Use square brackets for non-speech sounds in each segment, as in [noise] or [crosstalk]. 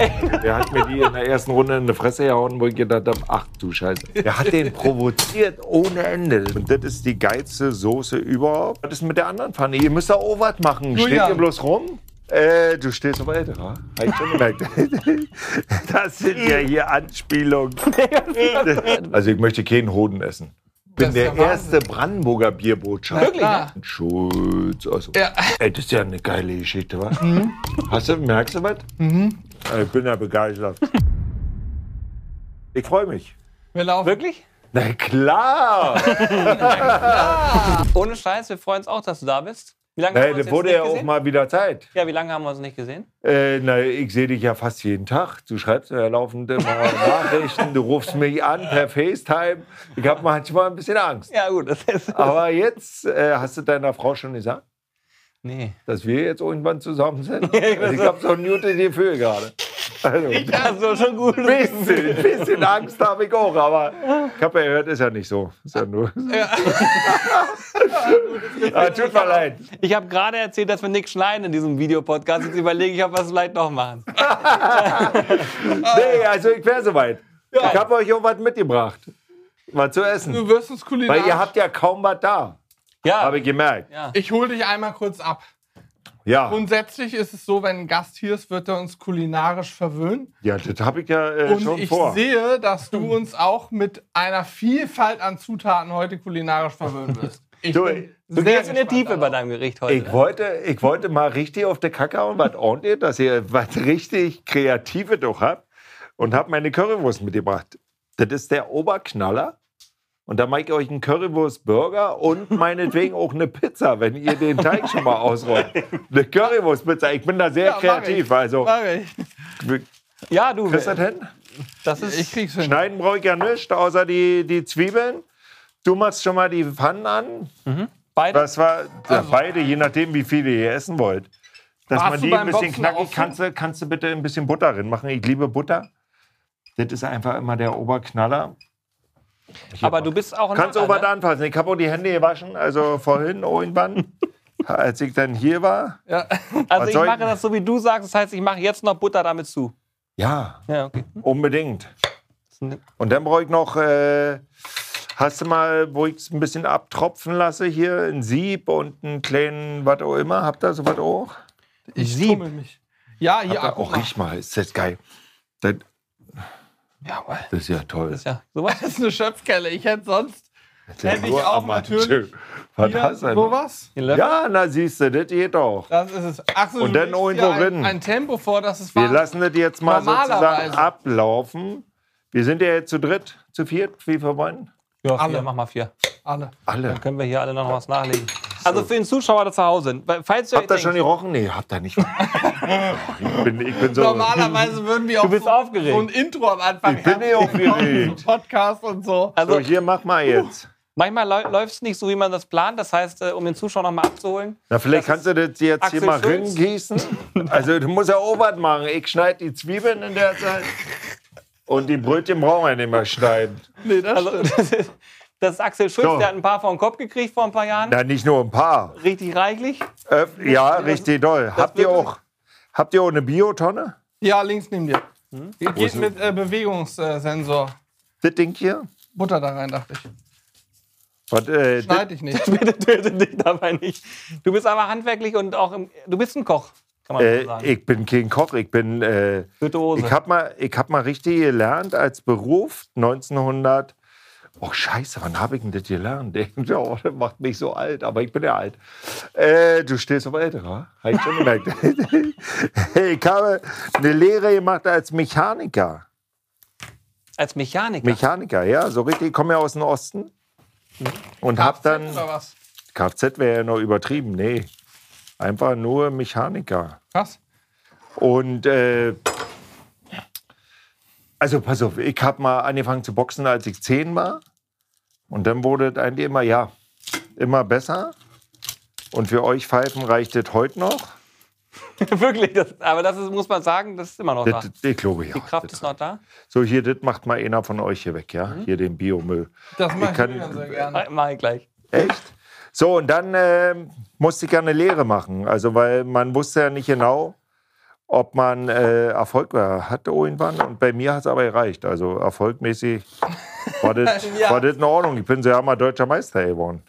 [laughs] Der hat mir die in der ersten Runde in die Fresse gehauen, wo ich gedacht habe, ach du Scheiße. Der hat den provoziert ohne Ende. Und das ist die geilste Soße überhaupt. Was ist mit der anderen Pfanne? Ihr müsst da auch was machen. Steht Julian. ihr bloß rum? Äh, du stehst auf älterer. Hab ich schon gemerkt. [laughs] Das sind ja hier Anspielungen. [laughs] Also ich möchte keinen Hoden essen. Ich bin der Wahnsinn. erste Brandenburger Bierbotschafter. Wirklich? Ja. Schulz. Also. Ja. Ey, das ist ja eine geile Geschichte, wa? Hast du, merkst du was? Ich bin ja begeistert. Ich freue mich. Wir laufen. Wirklich? [laughs] Na klar! Ohne Scheiß, wir freuen uns auch, dass du da bist. Wie lange Na, haben wir uns wurde ja auch mal wieder Zeit. Ja, wie lange haben wir uns nicht gesehen? Äh, na, ich sehe dich ja fast jeden Tag. Du schreibst ja laufend immer [laughs] Nachrichten, du rufst mich an per FaceTime. Ich habe manchmal ein bisschen Angst. Ja, gut, das ist. Aber jetzt äh, hast du deiner Frau schon gesagt, Nee. dass wir jetzt irgendwann zusammen sind. [laughs] Also ich habe so ein gutes Gefühl gerade. Also, Also schon gut. ein bisschen, ein bisschen Angst habe ich auch, aber ich habe ja gehört, ist ja nicht so. Ist ja nur. ah, [laughs] tut mir leid. Ich habe gerade erzählt, dass wir nichts schneiden in diesem Videopodcast. Jetzt überlege ich, ob wir es vielleicht noch machen. [laughs] Nee, also ich wäre soweit. Ich habe euch auch was mitgebracht. Mal zu essen. Du wirst uns kulinarisch. Weil ihr habt ja kaum was da, Ja. habe ich gemerkt. ja. ich hole dich einmal kurz ab. Ja, Grundsätzlich ist es so, wenn ein Gast hier ist, wird er uns kulinarisch verwöhnen. ja das habe ich ja äh, Und schon ich vor. sehe, dass du uns auch mit einer Vielfalt an Zutaten heute kulinarisch verwöhnen wirst. [laughs] Ich Du, bin Du sehr gehst in gespannt Tiefe bei deinem Gericht heute. Ich wollte, ich wollte mal richtig auf der Kacke hauen, was ordentlich, dass ihr was richtig Kreatives doch habt. Und habe meine Currywurst mitgebracht. Das ist der Oberknaller. Und da mache ich euch einen Currywurst-Burger und [laughs] meinetwegen auch eine Pizza, wenn ihr den Teig schon mal ausrollt. [laughs] Eine Currywurst-Pizza. Ich bin da sehr Ja, mach kreativ. ich. Also, Mach ich. ja, du. kriegst du das hin? Das ist. Ich krieg's hin. Schneiden brauche ich ja nichts, außer die, die Zwiebeln. Du machst schon mal die Pfannen an. beide. Das war ja, beide, je nachdem, wie viele ihr essen wollt. Dass Warst man die ein bisschen Boxen knackig, kannst du, kannst du bitte ein bisschen Butter drin machen. Ich liebe Butter. Das ist einfach immer der Oberknaller. Aber du bist auch ein Kannst du was anfassen. Ich habe auch die Hände gewaschen, also vorhin irgendwann, [laughs] als ich dann hier war. Ja. Also Was ich ich- mache das so, wie du sagst. Das heißt, ich mache jetzt noch Butter damit zu. Ja, Ja, okay. unbedingt. Und dann brauche ich noch, äh, hast du mal, wo ich es ein bisschen abtropfen lasse, hier ein Sieb und einen kleinen, was auch immer. Habt ihr sowas auch? Ich Sieb. tummel mich. Ja, hier, Habt auch, mal. riech mal, ist das geil. Das, Jawohl. das ist ja toll. Das ist ja sowas. Ist eine Schöpfkelle. Ich hätte sonst Ja, hätte ich nur auch Amateur. natürlich Was hier hast du denn? sowas. Ja, na siehst du, das geht doch. Das ist es. Ach so, Und dann irgendwo ein, ein Tempo vor, dass es Wir war. lassen das jetzt mal sozusagen ablaufen. Wir sind ja jetzt zu dritt, zu viert, wie wir wollen. Ja, vier, Alle. mach mal vier. Alle. Alle. Dann können wir hier alle noch was nachlegen. Also für den Zuschauer, der zu Hause Falls du Habt ihr schon gerochen? Nee, habt ihr nicht. [laughs] ich, bin, ich bin so. Normalerweise würden wir auch bist so, aufgeregt. so ein Intro am Anfang Ich bin eh aufgeregt. Podcast und so. also So, hier, mach mal jetzt. manchmal läuft es nicht so, wie man das plant. Das heißt, äh, um den Zuschauer noch mal abzuholen. Na, vielleicht kannst du das jetzt Axel hier mal Schulz. ringießen. Also, du musst ja was machen. Ich schneide die Zwiebeln in der Zeit. Und die Brötchen brauchen wir nicht mehr schneiden. Nee, das Also das ist, das ist Axel Schulz, So. der hat ein paar vor den Kopf gekriegt vor ein paar Jahren. Na, nicht nur ein paar. Richtig reichlich. Äh, ja, richtig doll. Habt ihr auch, habt ihr auch eine Biotonne? Ja, links neben dir. Hm? Geht mit äh, Bewegungssensor. Das Ding hier? Butter da rein, dachte ich. Was, äh, Schneid ich nicht. [laughs] Bitte töte dich dabei nicht. Du bist aber handwerklich und auch im, du bist ein Koch, kann man so äh, sagen. ich bin kein Koch, ich bin. Äh, ich habe mal, ich hab mal richtig gelernt als Beruf 1900. Oh Scheiße, wann habe ich denn das gelernt? [laughs] Oh, das macht mich so alt, aber ich bin ja alt. Äh, du stehst auf älterer, habe ich schon gemerkt. [laughs] ich habe eine Lehre gemacht als Mechaniker. Als Mechaniker. Mechaniker, ja, so richtig. Ich komme ja aus dem Osten und habe dann. Oder was? Kfz wäre ja noch übertrieben, nee. Einfach nur Mechaniker. Was? Und äh, also pass auf, ich habe mal angefangen zu boxen, als ich zehn war. Und dann wurde es eigentlich immer, ja, immer besser. Und für euch Pfeifen reicht es heute noch. [laughs] Wirklich, das, aber das ist, muss man sagen, das ist immer noch da. Das, ich glaube, ja. Die Kraft das- ist noch da. So, hier, das macht mal einer von euch hier weg, ja? Mhm. Hier den Biomüll. Das mache ich kann- Julian sehr gerne. Mach ich gleich. Echt? So, und dann ähm, musste ich ja eine Lehre machen. Also, weil man wusste ja nicht genau. Ob man äh, Erfolg hat irgendwann. Und bei mir hat es aber gereicht. Also erfolgmäßig [laughs] war das, Ja. war das in Ordnung. Ich bin ja mal deutscher Meister geworden.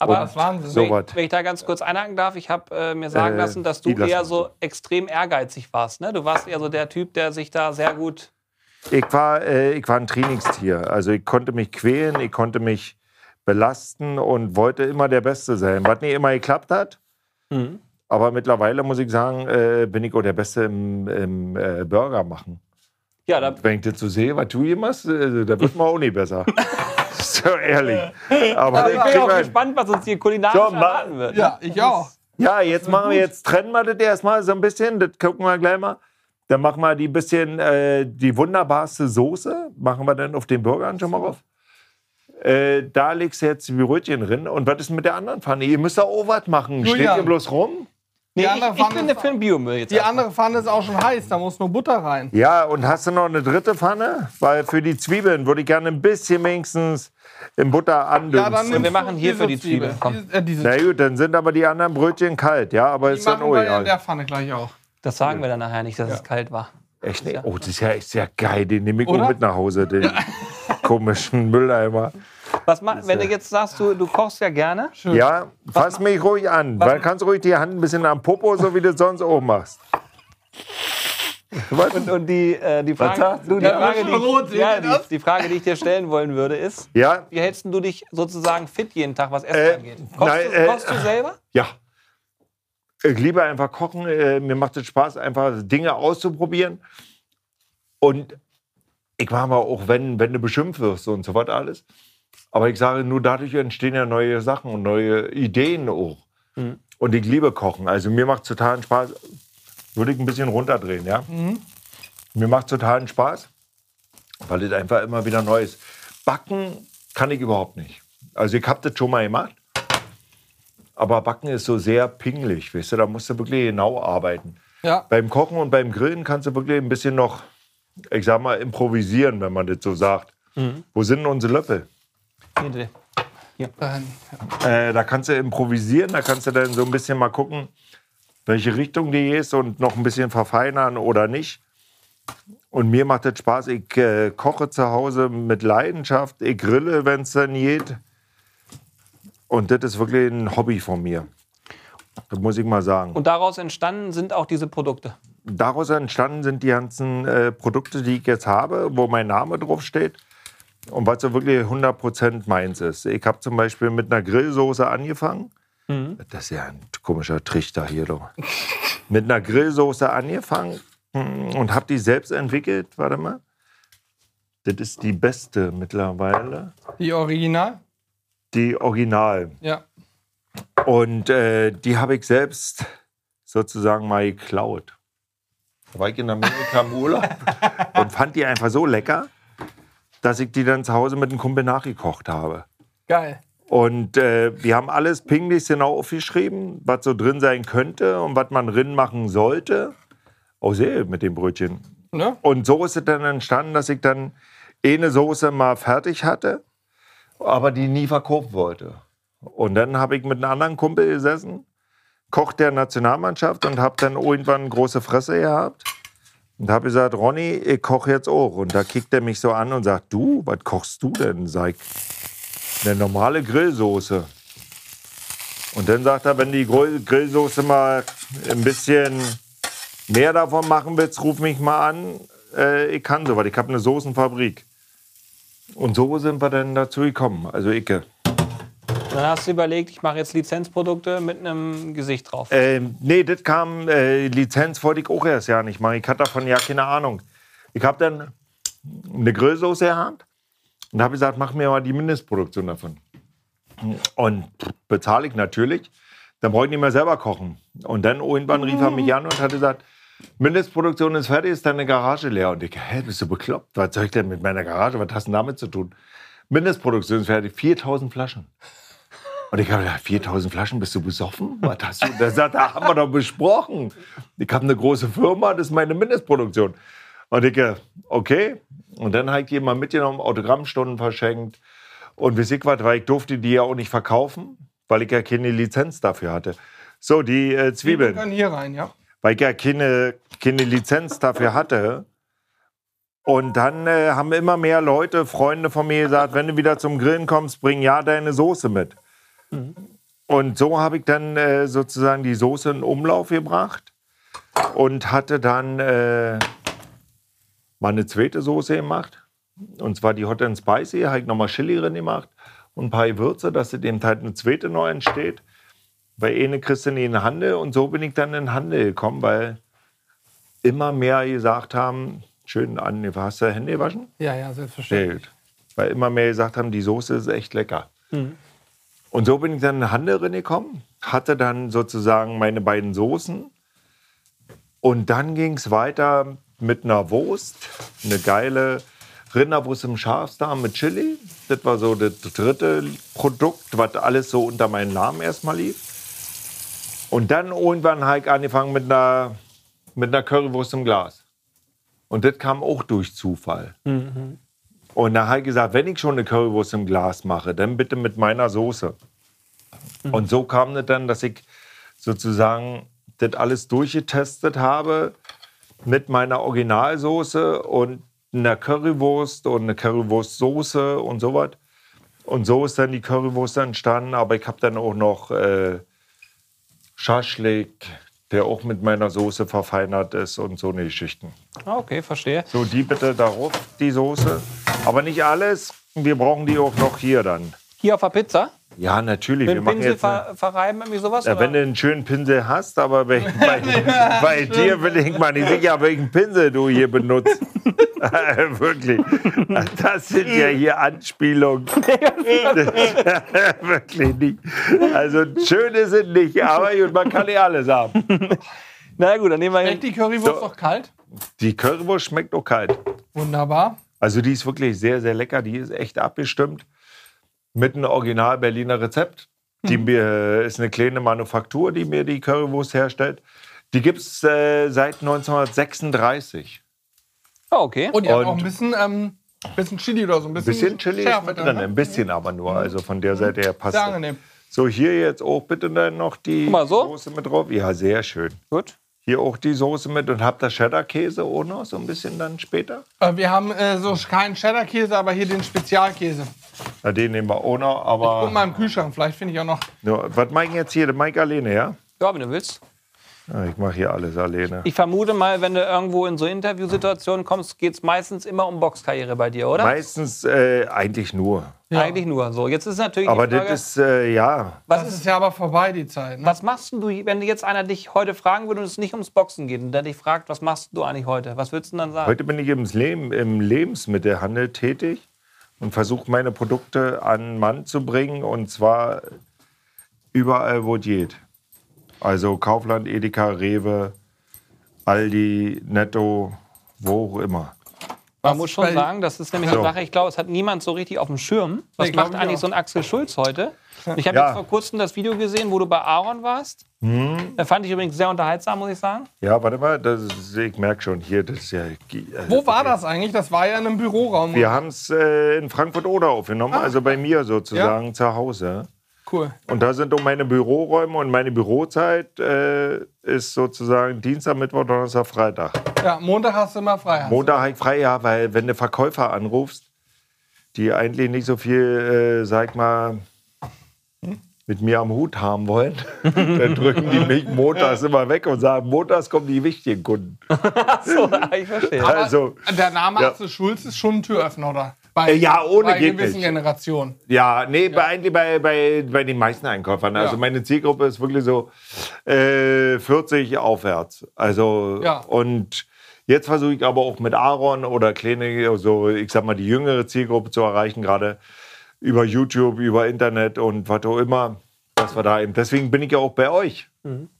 Aber Das ist Wahnsinn. So wenn, ich, wenn ich da ganz kurz einhaken darf, ich habe äh, mir sagen Äh, lassen, dass du eher mich so extrem ehrgeizig warst. Ne? Du warst eher so der Typ, der sich da sehr gut. Ich war, äh, ich war ein Trainingstier. Also ich konnte mich quälen, ich konnte mich belasten und wollte immer der Beste sein. Was nicht immer geklappt hat. Mhm. Aber mittlerweile muss ich sagen, äh, bin ich auch der Beste im, im äh, Burger machen. Ja, da, Wenn ich das so sehe, was du hier machst, äh, da wird man auch nicht besser. [laughs] so ehrlich. Aber also ich bin auch gespannt, was uns hier kulinarisch So, erwarten wird. Ja, ich auch. Ja, jetzt machen wir jetzt trennen wir das erstmal so ein bisschen. Das gucken wir gleich mal. Dann machen wir die bisschen äh, die wunderbarste Soße. Machen wir dann auf den Burgern schon mal drauf. Äh, da legst du jetzt die Brötchen drin. Und was ist mit der anderen Pfanne? Ihr müsst da auch was machen. Steht Julian. ihr bloß rum? Nee, Die ich, andere ich bin Pfanne- für den Biomüll jetzt. Die erstmal. andere Pfanne ist auch schon heiß, da muss nur Butter rein. Ja, und hast du noch eine dritte Pfanne? Weil für die Zwiebeln würde ich gerne ein bisschen wenigstens in Butter andünsten. nimmst wir du machen hier für die Zwiebeln, komm. Diese, äh, diese Na gut, dann sind aber die anderen Brötchen kalt, ja, aber die ist dann machen auch wir in egal. der Pfanne gleich auch. Das sagen wir dann nachher nicht, dass es kalt war. Echt nicht? Oh, das ist ja echt sehr geil. Den nehme ich mit nach Hause, den [laughs] komischen Mülleimer. Was ma wenn du jetzt sagst, du, du kochst ja gerne. Ja, fass mich ruhig an. Weil kannst du ruhig die Hand ein bisschen am Popo, so wie du es sonst auch machst. Was? Und, und die, äh, die, Frage, du, die, Ja, Frage, rot, die, ja, die, die Frage, die ich dir stellen wollen würde, ist, Ja, wie hältst du dich sozusagen fit jeden Tag, was Essen Äh, angeht? Kochst, nein, du, äh, kochst du selber? ja. Ich liebe einfach kochen. Äh, Mir macht es Spaß, einfach Dinge auszuprobieren. Und ich mache aber auch, wenn, wenn du beschimpft wirst und so was alles. Aber ich sage, nur dadurch entstehen ja neue Sachen und neue Ideen auch. Mhm. Und ich liebe Kochen. Also mir macht es totalen Spaß. Würde ich ein bisschen runterdrehen, ja? Mir macht es totalen Spaß, weil es einfach immer wieder neu ist. Backen kann ich überhaupt nicht. Also ich habe das schon mal gemacht. Aber Backen ist so sehr pingelig, weißt du, da musst du wirklich genau arbeiten. Ja. Beim Kochen und beim Grillen kannst du wirklich ein bisschen noch, ich sag mal, improvisieren, wenn man das so sagt. Wo sind denn unsere Löffel? Nee, nee. Dahin. Äh, da kannst du improvisieren, da kannst du dann so ein bisschen mal gucken, welche Richtung die ist und noch ein bisschen verfeinern oder nicht. Und mir macht das Spaß. Ich äh, koche zu Hause mit Leidenschaft. Ich grille, wenn es dann geht. Und das ist wirklich ein Hobby von mir. Das muss ich mal sagen. Und daraus entstanden sind auch diese Produkte. daraus entstanden sind die ganzen äh, Produkte, die ich jetzt habe, wo mein Name drauf steht. Und was so wirklich 100% meins ist. Ich habe zum Beispiel mit einer Grillsoße angefangen. Das ist ja ein komischer Trichter hier. Doch. [laughs] mit einer Grillsoße angefangen mm, und habe die selbst entwickelt. Warte mal. Das ist die beste mittlerweile. Die Original? Die Original. Ja. Und äh, die habe ich selbst sozusagen mal geklaut. Da war ich in Amerika im Urlaub [laughs] und fand die einfach so lecker, dass ich die dann zu Hause mit einem Kumpel nachgekocht habe. Geil. Und äh, wir haben alles pinglich genau aufgeschrieben, was so drin sein könnte und was man drin machen sollte. Auch sehr mit dem Brötchen. Ne? Und so ist es dann entstanden, dass ich dann eine Soße mal fertig hatte, aber die nie verkaufen wollte. Und dann habe ich mit einem anderen Kumpel gesessen, Koch der Nationalmannschaft und habe dann irgendwann eine große Fresse gehabt. Und habe gesagt, Ronny, ich koche jetzt auch. Und da kickt er mich so an und sagt, du, was kochst du denn? Sag ich, eine normale Grillsoße. Und dann sagt er, wenn die Grill Grillsoße mal ein bisschen mehr davon machen willst, ruf mich mal an. Äh, ich kann sowas. Ich habe eine Soßenfabrik. Und so sind wir dann dazu gekommen. Also Icke. Dann hast du überlegt, ich mache jetzt Lizenzprodukte mit einem Gesicht drauf. Ähm, nee, das kam, äh, Lizenz wollte ich auch erst ja nicht machen. Ich hatte davon ja keine Ahnung. Ich habe dann eine Grillsoße gehabt und habe gesagt, mach mir mal die Mindestproduktion davon. Und bezahle ich natürlich. Dann brauche ich nicht mehr selber kochen. Und dann irgendwann rief er mich an und hat gesagt, Mindestproduktion ist fertig, ist deine Garage leer. Und ich, hä, bist du bekloppt? Was soll ich denn mit meiner Garage? Was hast du damit zu tun? Mindestproduktion ist fertig, 4000 Flaschen. Und ich habe gedacht, 4000 Flaschen, bist du besoffen? Was hast du? Das, das haben wir doch besprochen. Ich habe eine große Firma, das ist meine Mindestproduktion. Und ich, äh, okay. Und dann habe ich die mal mitgenommen, Autogrammstunden verschenkt. Und wie ich was, weil ich durfte die ja auch nicht verkaufen, weil ich ja keine Lizenz dafür hatte. So, die äh, Zwiebeln. können hier rein, ja. weil ich ja keine, keine Lizenz dafür hatte. Und dann äh, haben immer mehr Leute, Freunde von mir gesagt, wenn du wieder zum Grillen kommst, bring ja deine Soße mit. Und so habe ich dann äh, sozusagen die Soße in Umlauf gebracht und hatte dann äh, mal eine zweite Soße gemacht. Und zwar die Hot and Spicy, habe ich nochmal Chili drin gemacht und ein paar Gewürze, dass es dem halt eine zweite neu entsteht. Weil eine kriegst du nie in Handel und so bin ich dann in den Handel gekommen, weil immer mehr gesagt haben, schön an, hast du Hände gewaschen? Ja, ja, selbstverständlich. Weil immer mehr gesagt haben, die Soße ist echt lecker. Und so bin ich dann in den Handel reingekommen, hatte dann sozusagen meine beiden Soßen. Und dann ging es weiter mit einer Wurst, eine geile Rinderbrust im Schafsdarm mit Chili. Das war so das dritte Produkt, was alles so unter meinem Namen erstmal lief. Und dann irgendwann habe ich angefangen mit einer, mit einer Currywurst im Glas. Und das kam auch durch Zufall. Und da habe ich gesagt, wenn ich schon eine Currywurst im Glas mache, dann bitte mit meiner Soße. Und so kam das dann, dass ich sozusagen das alles durchgetestet habe mit meiner Originalsoße und einer Currywurst und eine Currywurstsoße und sowas. Und so ist dann die Currywurst entstanden. Aber ich habe dann auch noch äh, Schaschlik, der auch mit meiner Soße verfeinert ist und so eine Geschichten. Ah, Okay, verstehe. So, die bitte darauf, die Soße. Aber nicht alles. Wir brauchen die auch noch hier dann. Hier auf der Pizza? Ja, natürlich. Mit Wir Pinsel jetzt. Ver verreiben, irgendwie sowas? ja, wenn du einen schönen Pinsel hast, aber [laughs] bei, bei, bei dir bin ich mal nicht sicher, welchen Pinsel du hier benutzt. [laughs] [laughs] Wirklich. Das sind ja hier Anspielungen. [laughs] [laughs] Wirklich nicht. Also schöne sind nicht, aber gut, man kann nicht alles haben. Na gut, dann nehmen wir Schmeckt die Currywurst So. noch kalt? Die Currywurst schmeckt auch kalt. Wunderbar. Also die ist wirklich sehr, sehr lecker. Die ist echt abgestimmt mit einem Original Berliner Rezept. Die mir, ist eine kleine Manufaktur, die mir die Currywurst herstellt. Die gibt es äh, seit 1936. Oh, okay. Und ihr habt auch ein bisschen, ähm, bisschen Chili oder so. Ein Ein bisschen, bisschen Chili ist Schärfe mit drin, drin, ne? ein bisschen aber nur. Also von der Seite her passt Sehr das. angenehm. So, hier jetzt auch bitte dann noch die Guck mal, so. Soße mit drauf. Ja, sehr schön. Gut. Hier auch die Soße mit und habt ihr Cheddar-Käse auch noch, so ein bisschen dann später? Äh, wir haben äh, so keinen Cheddar-Käse, aber hier den Spezialkäse. Na, den nehmen wir auch noch, Guck aber. mal im Kühlschrank, vielleicht finde ich auch noch. Nur, was ich jetzt hier? Der Mike alleine, ja? Ja, wenn du willst. Ja ich mache hier alles alleine. Ich vermute mal, wenn du irgendwo in so Interviewsituationen kommst, geht es meistens immer um Boxkarriere bei dir, oder? Meistens äh, eigentlich nur. Ja. Eigentlich nur. So, jetzt ist natürlich Aber die Frage, das ist, äh, ja, was, Das ist, ist ja aber vorbei, die Zeit. Ne? was machst denn du, wenn jetzt einer dich heute fragen würde und es nicht ums Boxen geht und der dich fragt, was machst du eigentlich heute? Was würdest du denn dann sagen? heute bin ich im, Leben, im Lebensmittelhandel tätig und versuche meine Produkte an den Mann zu bringen und zwar überall, wo es geht. Also Kaufland, Edeka, Rewe, Aldi, Netto, wo auch immer. Man Was muss schon sagen, das ist nämlich So. eine Sache, ich glaube, es hat niemand so richtig auf dem Schirm. Was Nee, macht ich eigentlich so ein Axel Schulz heute? Ich habe Ja. jetzt vor kurzem das Video gesehen, wo du bei Aaron warst. Hm. Da fand ich übrigens sehr unterhaltsam, muss ich sagen. Ja, warte mal, das ist, ich merke schon, hier, das ist ja... also Wo war das eigentlich? Das war ja in einem Büroraum. Wir haben es äh, in Frankfurt-Oder aufgenommen, Ah. also bei mir sozusagen zu Hause. Cool. Und da sind auch meine Büroräume und meine Bürozeit äh, ist sozusagen Dienstag, Mittwoch, Donnerstag, Freitag. Ja, Montag hast du immer frei. Montag habe ich frei, ja, weil wenn du Verkäufer anrufst, die eigentlich nicht so viel, äh, sag mal, mit mir am Hut haben wollen, [laughs] dann drücken die mich montags immer weg und sagen, montags kommen die wichtigen Kunden. So, ich verstehe. Aber Also, der Name Ja. Axel Schulz ist schon ein Türöffner, oder? Bei, Äh, ja, ohne bei gewissen nicht. Generationen. Ja, nee, Bei, eigentlich bei, bei, bei den meisten Einkäufern. Also Ja. meine Zielgruppe ist wirklich so äh, 40 aufwärts. Also Ja. und jetzt versuche ich aber auch mit Aaron oder kleine, so ich sag mal die jüngere Zielgruppe zu erreichen, gerade über YouTube, über Internet und was auch immer. Dass wir da eben. Deswegen bin ich ja auch bei euch.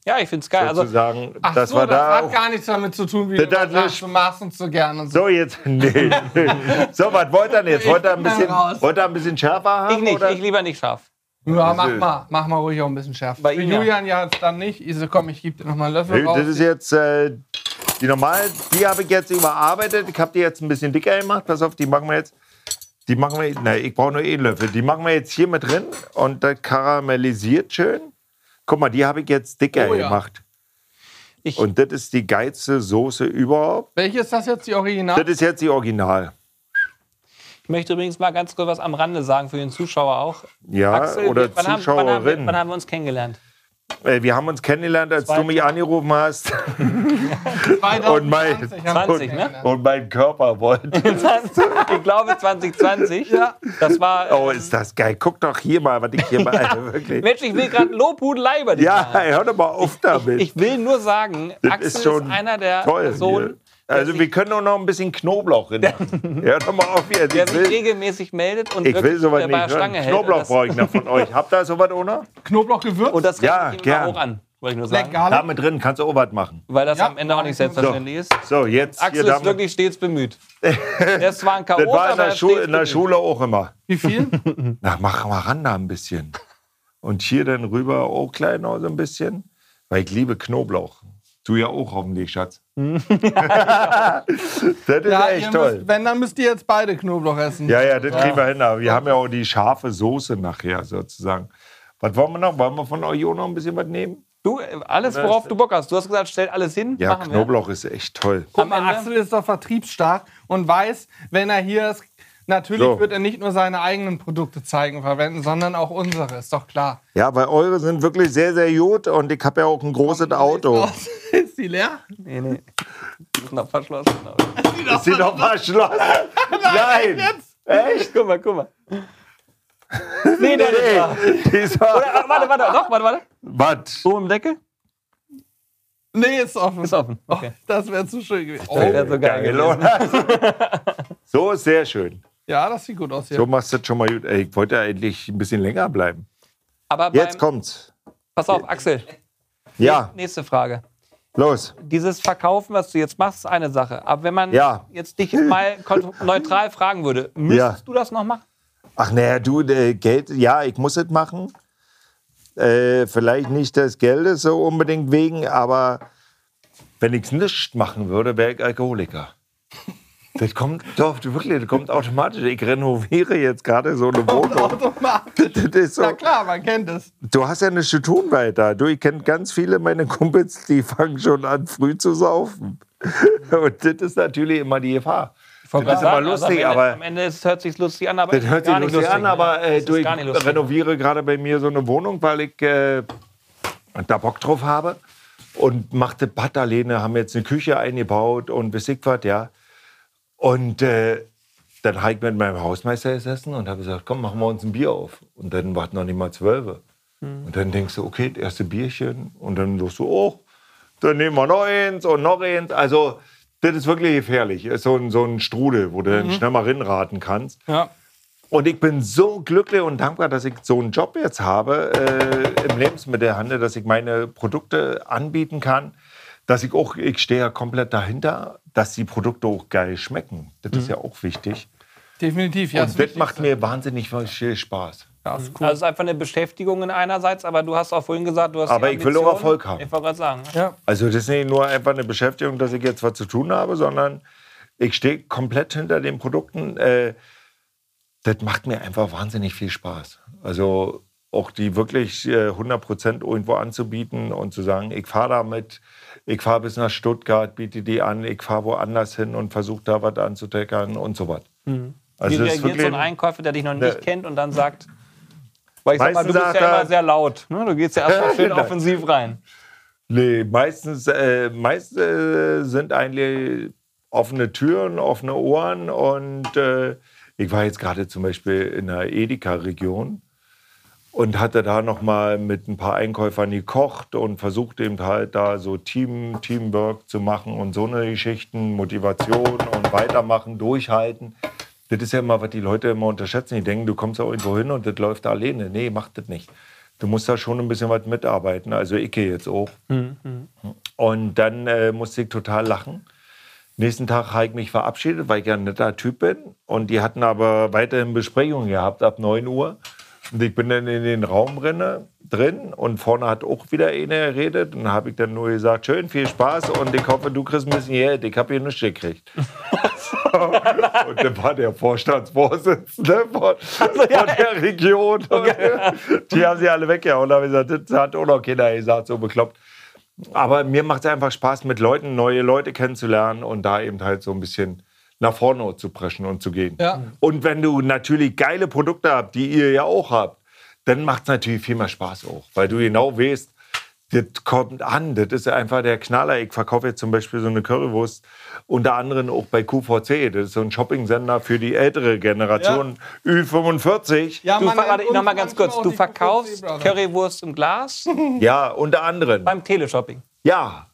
Ja, ich finde es geil. Also, sozusagen, Ach dass so, wir das da hat auch, gar nichts damit zu tun, wie Das du hat sagst, du machst uns so gern und so. so jetzt. [laughs] Nee. so, was wollt ihr denn jetzt? Wollt ihr ein Ich bisschen, wollt ihr ein bisschen schärfer haben? ich nicht, oder? ich lieber nicht scharf. Ja, mach mal, mach mal ruhig auch ein bisschen schärfer. Bei Für Ihnen. Julian ja jetzt dann nicht. Ise, komm, ich gebe dir noch mal einen Löffel Nee, raus. Das ist jetzt äh, die normalen, die habe ich jetzt überarbeitet. Ich habe die jetzt ein bisschen dicker gemacht. Pass auf, die machen wir jetzt. Die machen wir, nein, ich brauche nur einen Löffel. Die machen wir jetzt hier mit drin und das karamellisiert schön. Guck mal, die habe ich jetzt dicker Oh ja. gemacht. Ich- Und das ist die geilste Soße überhaupt. Welche ist das jetzt, die Original? Das ist jetzt die Original. Ich möchte übrigens mal ganz kurz was am Rande sagen für den Zuschauer auch. Ja, Axel, oder wann haben, wann, haben wir, Zuschauerin. wann haben wir uns kennengelernt? Äh, wir haben uns kennengelernt, als du mich angerufen hast [laughs] 2020 und mein- haben wir 20, ne? kennengelernt. und meinen Körper wollte. [laughs] ich glaube 2020. Ja. Das war. Oh, ist das geil. Guck doch hier mal, was ich hier [laughs] mache. Wirklich. Mensch, ich will gerade Lobhudelei über dich Ja, machen. hör doch mal auf damit. Ich will nur sagen, Das Axel ist ist, schon einer der Toll. Personen, hier. Also wir können doch noch ein bisschen Knoblauch rein. Hör doch mal auf hier. der Ich sich will, regelmäßig meldet und ich will wirklich sowas nicht. Stange hält. Knoblauch das, brauche ich noch von euch. Habt ihr sowas ohne? Knoblauchgewürz. und das Ja, ich immer gern. auch an, wollte ich nur sagen. Da mit drin kannst du auch was machen. Weil das Ja. am Ende auch nicht selbstverständlich ist. So, jetzt Axel ist wirklich stets bemüht. [laughs] Der ist zwar ein Das Chaot, war in der, er Schu in der. Schule auch immer. Wie viel? [laughs] Na, mach mal ran da ein bisschen. Und hier dann rüber auch klein noch so ein bisschen. Weil ich liebe Knoblauch. Du ja auch hoffentlich, Schatz. [laughs] das ist Ja, echt toll. müsst, wenn, dann müsst ihr jetzt beide Knoblauch essen. Ja, ja, das kriegen wir hin. Aber wir haben ja auch die scharfe Soße nachher sozusagen. Was wollen wir noch? Wollen wir von euch auch noch ein bisschen was nehmen? Du, äh, alles, worauf du Bock hast. Du hast gesagt, stell alles hin. Ja, machen wir. Knoblauch ist echt toll. Guck Am mal, Axel ist doch vertriebsstark und weiß, wenn er hier ist, natürlich So. wird er nicht nur seine eigenen Produkte zeigen und verwenden, sondern auch unsere, ist doch klar. Ja, weil eure sind wirklich sehr, sehr gut und ich habe ja auch ein großes Auto. [laughs] Ist die leer? Nee, nee. Die ist noch verschlossen. [laughs] Ist sie noch verschlossen? [laughs] Nein! Echt? guck mal, guck mal. Nee, ist da. Nee, die ist Oder, ah, warte, warte, doch, warte, warte. Was? Oben im Deckel? Nee, ist offen. Ist offen. Okay. Das wäre zu schön gewesen. Das wäre so geil gewesen. oder? so ist sehr schön. Ja, das sieht gut aus hier. So machst du das schon mal gut. Ey, ich wollte eigentlich ein bisschen länger bleiben. Aber Jetzt beim, kommt's. pass auf, Axel. Ja, Nächste Frage. los. Dieses Verkaufen, was du jetzt machst, ist eine Sache. Aber wenn man Ja. jetzt dich mal [laughs] neutral fragen würde, müsstest Ja. du das noch machen? Ach naja, du, äh, Geld, ja, ich muss es machen. Äh, vielleicht nicht des Geldes so unbedingt wegen, aber wenn ich es nicht machen würde, wäre ich Alkoholiker. Das kommt doch wirklich, das kommt automatisch. Ich renoviere jetzt gerade so eine Wohnung. Automatisch. Das ist so, Ja klar, man kennt es. du hast ja nichts zu tun weiter. Du, ich kenne ganz viele meiner Kumpels, die fangen schon an, früh zu saufen. [laughs] Und das ist natürlich immer die Gefahr. Das ist gerade immer also lustig, am Ende, aber- Am Ende ist- hört sich lustig an, aber Das hört sich gar nicht lustig an, aber äh, du, ich lustig. renoviere gerade bei mir so eine Wohnung, weil ich äh, da Bock drauf habe. Und machte Bad alleine, haben jetzt eine Küche eingebaut und bis was, ja. Und äh, dann habe ich mit meinem Hausmeister gesessen und habe gesagt, komm, machen wir uns ein Bier auf. Und dann war es noch nicht mal zwölf. Hm. Und dann denkst du, okay, das erste Bierchen. Und dann sagst du, oh, dann nehmen wir noch eins und noch eins. Also, das ist wirklich gefährlich. Das ist so ein, so ein Strudel, wo du Mhm. dann schnell mal rinraten kannst. Ja. Und ich bin so glücklich und dankbar, dass ich so einen Job jetzt habe äh, im Lebensmittelhandel, dass ich meine Produkte anbieten kann. Dass ich auch, ich stehe ja komplett dahinter, dass die Produkte auch geil schmecken. Das Mhm. ist ja auch wichtig. Definitiv. Ja, und das macht mir wahnsinnig viel Spaß. Ja, ist cool. Also es ist einfach eine Beschäftigung einerseits, aber du hast auch vorhin gesagt, du hast Aber die ich will auch. Erfolg haben. Ich wollte gerade sagen. ja. Also das ist nicht nur einfach eine Beschäftigung, dass ich jetzt was zu tun habe, sondern ich stehe komplett hinter den Produkten. Äh, das macht mir einfach wahnsinnig viel Spaß. Also auch die wirklich äh, 100% irgendwo anzubieten und zu sagen, ich fahre damit, ich fahre bis nach Stuttgart, biete die an, ich fahre woanders hin und versuche da was anzudeckern und so was. Wie Also ist reagiert so ein Einkäufer, der dich noch nicht kennt und dann sagt, weil ich sag mal, du Meistens bist ja er- immer sehr laut. Ne? Du gehst ja erstmal [laughs] schön offensiv rein. Nee, meistens, äh, meist äh, sind eigentlich offene Türen, offene Ohren. Und äh, ich war jetzt gerade zum Beispiel in der Edeka-Region und hatte da noch mal mit ein paar Einkäufern gekocht und versucht eben halt da so Team, Teamwork zu machen und so eine Geschichten, Motivation und weitermachen, durchhalten. Das ist ja immer, was die Leute immer unterschätzen. Die denken, du kommst da irgendwo hin und das läuft da alleine. Nee, mach das nicht. Du musst da schon ein bisschen was mitarbeiten. Also ich gehe jetzt auch. Und dann äh, musste ich total lachen. Nächsten Tag habe ich mich verabschiedet, weil ich ja ein netter Typ bin. Und die hatten aber weiterhin Besprechungen gehabt ab 9 Uhr. Und ich bin dann in den Raum drin und vorne hat auch wieder eine geredet. Und dann habe ich dann nur gesagt, schön, viel Spaß und ich hoffe, du kriegst ein bisschen Geld. Ich habe hier nichts gekriegt. [laughs] und dann war der Vorstandsvorsitzende von, von der Region. [laughs] Und die haben sie alle weggehauen. Und da habe ich gesagt, das hat auch noch keiner gesagt, so bekloppt. Aber mir macht es einfach Spaß, mit Leuten, neue Leute kennenzulernen und da eben halt so ein bisschen nach vorne zu preschen und zu gehen. Ja. Und wenn du natürlich geile Produkte habt, die ihr ja auch habt, dann macht es natürlich viel mehr Spaß auch. Weil du genau weißt, das kommt an, das ist einfach der Knaller. Ich verkaufe jetzt zum Beispiel so eine Currywurst, unter anderem auch bei QVC. Das ist so ein Shopping-Sender für die ältere Generation, Ü45. Ja, Du, warte, nennt noch mal ganz kurz. Du verkaufst QVC. Currywurst im Glas Ja, unter anderem. beim Teleshopping. Ja,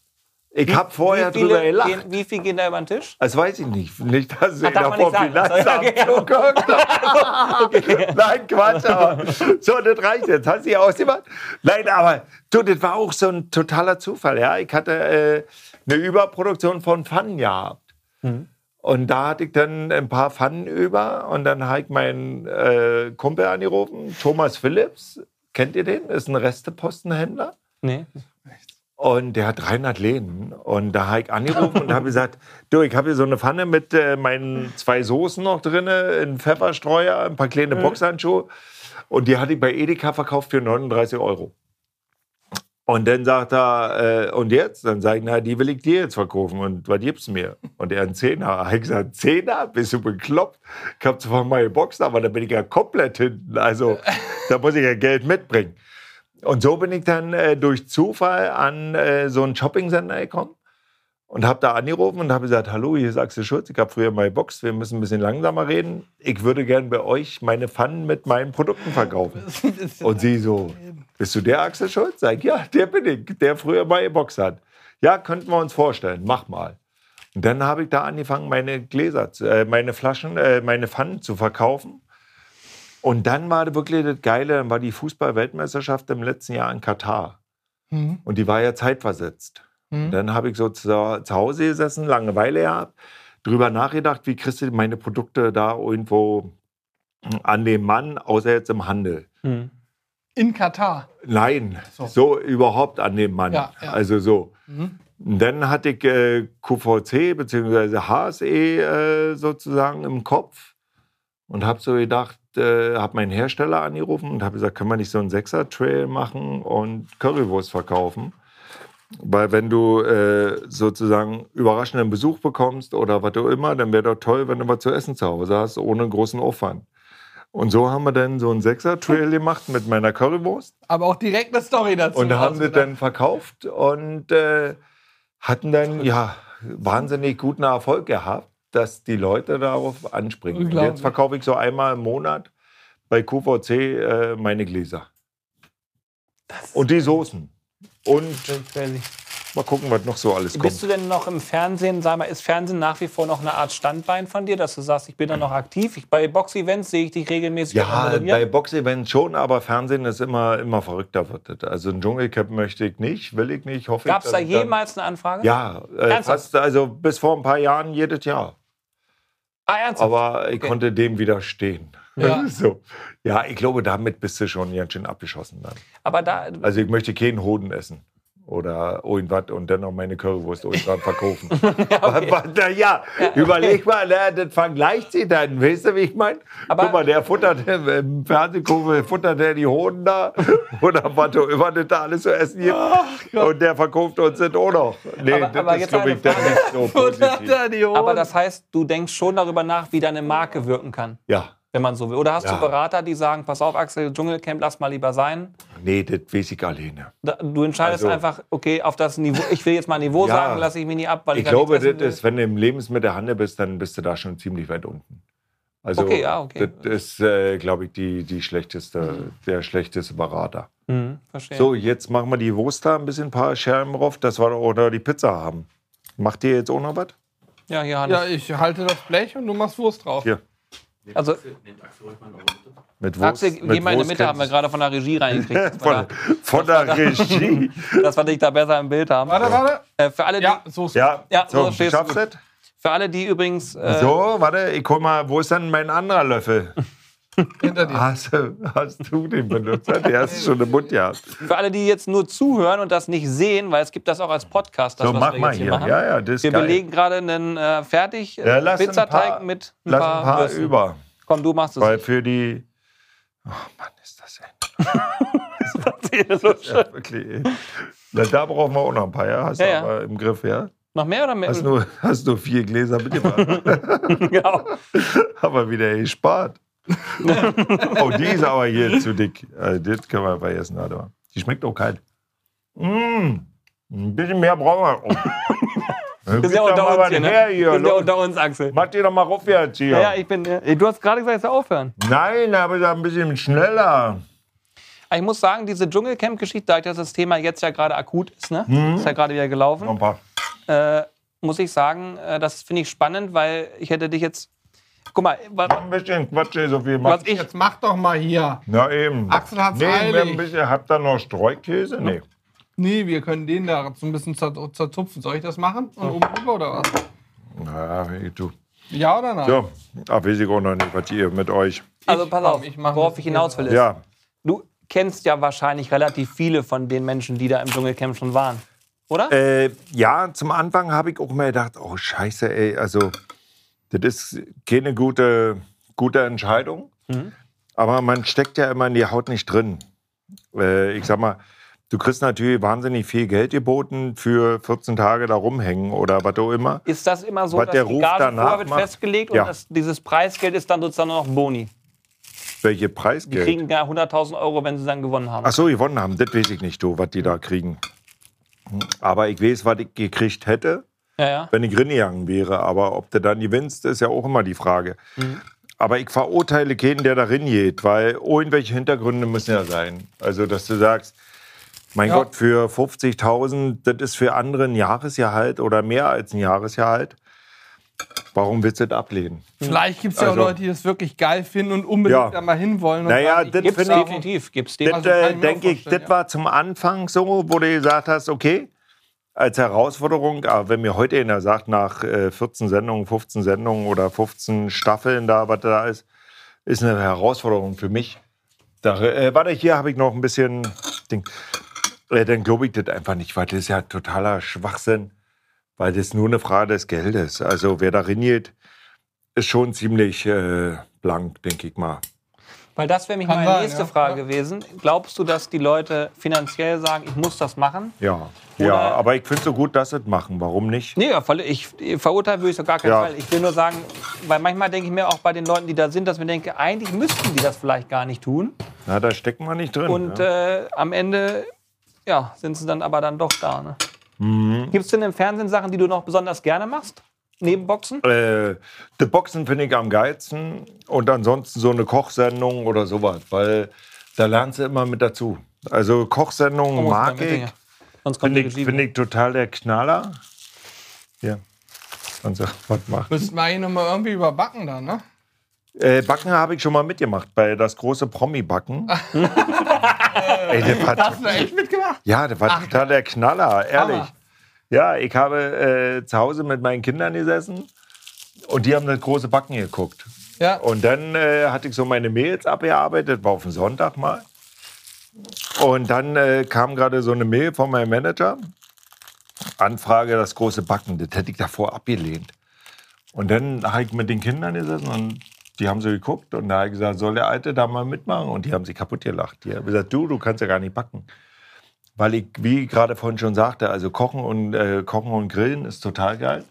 ich habe vorher wie viele drüber gelacht. Gehen, wie viel gehen da über den Tisch? Das weiß ich nicht. Nicht, dass Ah, darf da man nicht sagen. [laughs] Nein, Quatsch, aber so, das reicht jetzt. Hast du ja ausgemacht? Nein, aber du, das war auch so ein totaler Zufall. Ja? Ich hatte äh, eine Überproduktion von Pfannen gehabt. Mhm. Und da hatte ich dann ein paar Pfannen über und dann habe ich meinen äh, Kumpel angerufen, Thomas Phillips. Kennt ihr den? Ist ein Restepostenhändler. Nee. Und der hat 300 Läden. Und da habe ich angerufen und habe gesagt, du, ich habe hier so eine Pfanne mit äh, meinen zwei Soßen noch drin, ein Pfefferstreuer, ein paar kleine Boxhandschuhe. Und die hatte ich bei Edeka verkauft für 39 Euro. Und dann sagt er, äh, und jetzt? Dann sage ich, na, die will ich dir jetzt verkaufen. Und was gibst du mir? Und er einen Zehner. Ich gesagt, Zehner? Bist du bekloppt? Ich habe zwar mal geboxt, aber da bin ich ja komplett hinten. Also da muss ich ja Geld mitbringen. Und so bin ich dann äh, durch Zufall an äh, so einen Shopping-Sender gekommen und habe da angerufen und habe gesagt, hallo, hier ist Axel Schulz, ich habe früher mal geboxt, wir müssen ein bisschen langsamer reden. Ich würde gern bei euch meine Pfannen mit meinen Produkten verkaufen. [laughs] Und sie so, bist du der Axel Schulz? Sag ich, ja, der bin ich, der früher mal geboxt hat. Ja, könnten wir uns vorstellen, mach mal. Und dann habe ich da angefangen, meine Gläser, äh, meine Flaschen, äh, meine Pfannen zu verkaufen. Und dann war wirklich das Geile, dann war die Fußball-Weltmeisterschaft im letzten Jahr in Katar. Mhm. Und die war ja zeitversetzt. Mhm. Und dann habe ich so zu, zu Hause gesessen, Langeweile gehabt, drüber nachgedacht, wie kriegst du meine Produkte da irgendwo an den Mann, außer jetzt im Handel. Hm. In Katar. Nein, So. so, überhaupt an den Mann. Ja, ja. Also so. Mhm. Und dann hatte ich äh, QVC bzw. HSE äh, sozusagen im Kopf und habe so gedacht, äh, habe meinen Hersteller angerufen und habe gesagt, können wir nicht so einen Sechser-Trail machen und Currywurst verkaufen? Weil wenn du äh, sozusagen überraschenden Besuch bekommst oder was auch immer, dann wäre doch toll, wenn du was zu essen zu Hause hast, ohne großen Aufwand. Und so haben wir dann so einen Sechser-Trail gemacht mit meiner Currywurst. Aber auch direkt eine Story dazu. Und haben sie ausgedacht. dann verkauft und äh, hatten dann ja wahnsinnig guten Erfolg gehabt, dass die Leute darauf anspringen. Jetzt verkaufe ich so einmal im Monat bei QVC äh, meine Gläser. Und die Soßen. Und mal gucken, was noch so alles kommt. Bist du denn noch im Fernsehen, sag mal, ist Fernsehen nach wie vor noch eine Art Standbein von dir, dass du sagst, ich bin da noch aktiv? Ich, bei Box-Events sehe ich dich regelmäßig Ja, bei Boxevents schon, aber Fernsehen ist immer, immer verrückter wird. das. Also ein Dschungelcamp möchte ich nicht, will ich nicht, hoffe Gab ich. es da jemals eine Anfrage? Ja, äh, fast, also bis vor ein paar Jahren jedes Jahr. Ah? Aber ich Okay. konnte dem widerstehen. Ja. [laughs] so. ja, ich glaube, damit bist du schon ganz schön abgeschossen dann. Aber da, Also ich möchte keinen Hoden essen. Oder irgendwas und dann noch meine Currywurst irgendwann verkaufen. [laughs] [laughs] Aber, na ja, überleg mal, ne, das vergleicht sich dann. Weißt du, wie ich meine? Aber- Guck mal, der futtert im Fernsehkurve, futtert der die Hoden da. [laughs] Oder was auch immer das da alles zu essen gibt. und der verkauft uns das auch noch. Nee, Aber- das aber ist, jetzt glaube ich, dann nicht so positiv. Aber das heißt, du denkst schon darüber nach, wie deine Marke wirken kann, Ja. Wenn man so will. Oder hast Ja. du Berater, die sagen, pass auf, Axel, Dschungelcamp, lass mal lieber sein. Nee, das weiß ich alleine. Da- Du entscheidest Also- einfach, okay, auf das Niveau, ich will jetzt mal Niveau [laughs] Ja. sagen, lasse ich mich nicht ab, weil ich, Ich glaube, das ist, wenn du im Lebensmittelhandel bist, dann bist du da schon ziemlich weit unten. Also, Okay, ja, okay. das ist, äh, glaube ich, die, die schlechteste, der schlechteste Berater. Mhm, verstehe. So, jetzt machen wir die Wurst da ein bisschen, ein paar Scherben drauf, dass wir oder die Pizza haben. Macht ihr jetzt auch noch was? Ja, hier, Hannes. ja, ich halte das Blech und du machst Wurst drauf. Hier, Also, mit Wurst. Axel, geh mal in der Mitte, haben wir gerade von der Regie reingekriegt. [laughs] von, von der Regie. dass wir dich da besser im Bild haben. Warte, warte. Äh, für, alle, die, Ja, so ist Ja, Ja, so so, für alle, die übrigens. Äh, So, warte, ich guck mal, wo ist denn mein anderer Löffel? Hinter dir. Hast, du- hast du den benutzt? Der hast schon im Mund gehabt. Für alle, die jetzt nur zuhören und das nicht sehen, weil es gibt das auch als Podcast, das, So, was mach wir mal jetzt hier hier. machen. Ja, ja, das ist wir geil. belegen gerade einen äh, fertig äh, Ja, lass ein Pizzateig paar- mit ein Lass paar, ein paar Würsten. über. Komm, du machst es. Weil für die. Oh Mann, ist das ey. [laughs] Das ist so schön. Ja, wirklich. ey. Na, da brauchen wir auch noch ein paar, ja? Hast Ja, du ja. aber im Griff, ja? Noch mehr oder mehr? Hast du, hast du vier Gläser mitgebracht? [laughs] [laughs] genau. aber wieder gespart. [laughs] oh, die ist aber hier zu dick. Also, das können wir vergessen. Warte mal. Die schmeckt auch kalt. Mmh, ein bisschen mehr brauchen wir. Oh. Das [laughs] ist ja unter uns hier, ne? her hier. Das ist ja unter uns, Axel. Mach dir doch mal rückwärts hier. Ja, ja, ich bin. Du hast gerade gesagt, ich soll aufhören. Nein, aber da ein bisschen schneller. Aber Ich muss sagen, diese Dschungelcamp-Geschichte, da das Thema jetzt ja gerade akut ist, ne? Ist ja gerade wieder gelaufen. Noch ein paar. Äh, muss ich sagen, äh, das finde ich spannend, weil ich hätte dich jetzt. Guck mal, wa- Ein bisschen Quatsch, so viel was macht. ich. Jetzt mach doch mal hier. Na eben. Axel hat's nee, eilig. ein bisschen, habt ihr noch Streukäse? Nee. Nee, wir können den da so ein bisschen zer zerzupfen. Soll ich das machen? Und oben drüber oder was? Na, du. Ja oder nein? So, aber weiß ich auch noch nicht, was ihr mit euch. Also pass auf, ich mach worauf ich hinaus will. Ist, Ja, Du kennst ja wahrscheinlich relativ viele von den Menschen, die da im Dschungelcamp schon waren. Oder? Äh, ja, zum Anfang habe ich auch immer gedacht, oh Scheiße, ey, also das ist keine gute, gute Entscheidung. Aber man steckt ja immer in die Haut nicht drin. Äh, ich sag mal, du kriegst natürlich wahnsinnig viel Geld geboten für 14 Tage da rumhängen oder was auch immer. ist das immer so, was dass der die Ruf Gage danach vorher wird macht? festgelegt Ja. und das, dieses Preisgeld ist dann sozusagen noch Boni? Welche Die Preisgeld? kriegen ja 100.000 Euro, wenn sie dann gewonnen haben. Ach so, gewonnen haben, das weiß ich nicht, du, was die da kriegen. Aber ich weiß, was ich gekriegt hätte. Ja, ja. wenn ich reingegangen wäre. Aber ob du dann gewinnst, ist ja auch immer die Frage. Aber ich verurteile keinen, der da geht, weil irgendwelche Hintergründe müssen ja sein. Also, dass du sagst, mein Ja. Gott, für 50.000, das ist für andere ein Jahresgehalt oder mehr als ein Jahresgehalt. Warum willst du das ablehnen? Vielleicht gibt es ja Also- auch Leute, die das wirklich geil finden und unbedingt Ja. da mal hinwollen. Und Naja, das finde ich- definitiv. Gibt's Das. Also äh, auch denke ich, das ja. war zum Anfang so, wo du gesagt hast, okay, als Herausforderung, aber wenn mir heute einer sagt, nach äh, 14 Sendungen, 15 Sendungen oder 15 Staffeln da, was da ist, ist eine Herausforderung für mich. Da, äh, warte, hier habe ich noch ein bisschen Ding. Äh, dann glaube ich das einfach nicht, weil das ist ja totaler Schwachsinn, weil das nur eine Frage des Geldes. Also wer da reingeht, ist schon ziemlich äh, blank, denke ich mal. Weil das wäre mich Kann meine sein, nächste ja. Frage Ja. gewesen. Glaubst du, dass die Leute finanziell sagen, ich muss das machen? Ja, Oder- ja aber ich finde es so gut, dass sie es machen. Warum nicht? Nee, ich verurteilen würde ich auf gar keinen Ja. Fall. Ich will nur sagen, weil manchmal denke ich mir auch bei den Leuten, die da sind, dass ich mir denke, eigentlich müssten die das vielleicht gar nicht tun. Na, da stecken wir nicht drin. Und ja. äh, am Ende ja, sind sie dann aber dann doch da. Ne? Mhm. Gibt es denn im Fernsehen Sachen, die du noch besonders gerne machst? Neben Boxen? äh, das Boxen finde ich am geilsten und ansonsten so eine Kochsendung oder sowas, weil da lernst du immer mit dazu. Also Kochsendungen Oh, mag ich, ja. Sonst kommt finde die ich, find ich total der Knaller. Ja, und so, [laughs] was macht? Müssten wir eigentlich noch mal irgendwie überbacken dann, ne? Äh, Backen habe ich schon mal mitgemacht, bei das große Promi-Backen. [laughs] Ey, das war Hast du da echt mitgemacht? Ja, das war total der Knaller, ehrlich. Hammer. Ja, ich habe äh, zu Hause mit meinen Kindern gesessen und die haben das große Backen geguckt. Ja. Und dann äh, hatte ich so meine Mails abgearbeitet, war auf den Sonntag mal. Und dann äh, kam gerade so eine Mail von meinem Manager. Anfrage, das große Backen. Das hätte ich davor abgelehnt. Und dann habe ich mit den Kindern gesessen und die haben so geguckt und da habe ich gesagt, soll der Alte da mal mitmachen? Und die haben sich kaputt gelacht. Die haben gesagt, du, du kannst ja gar nicht backen. Weil ich, wie ich gerade vorhin schon sagte, also Kochen und, äh, Kochen und Grillen ist total geil.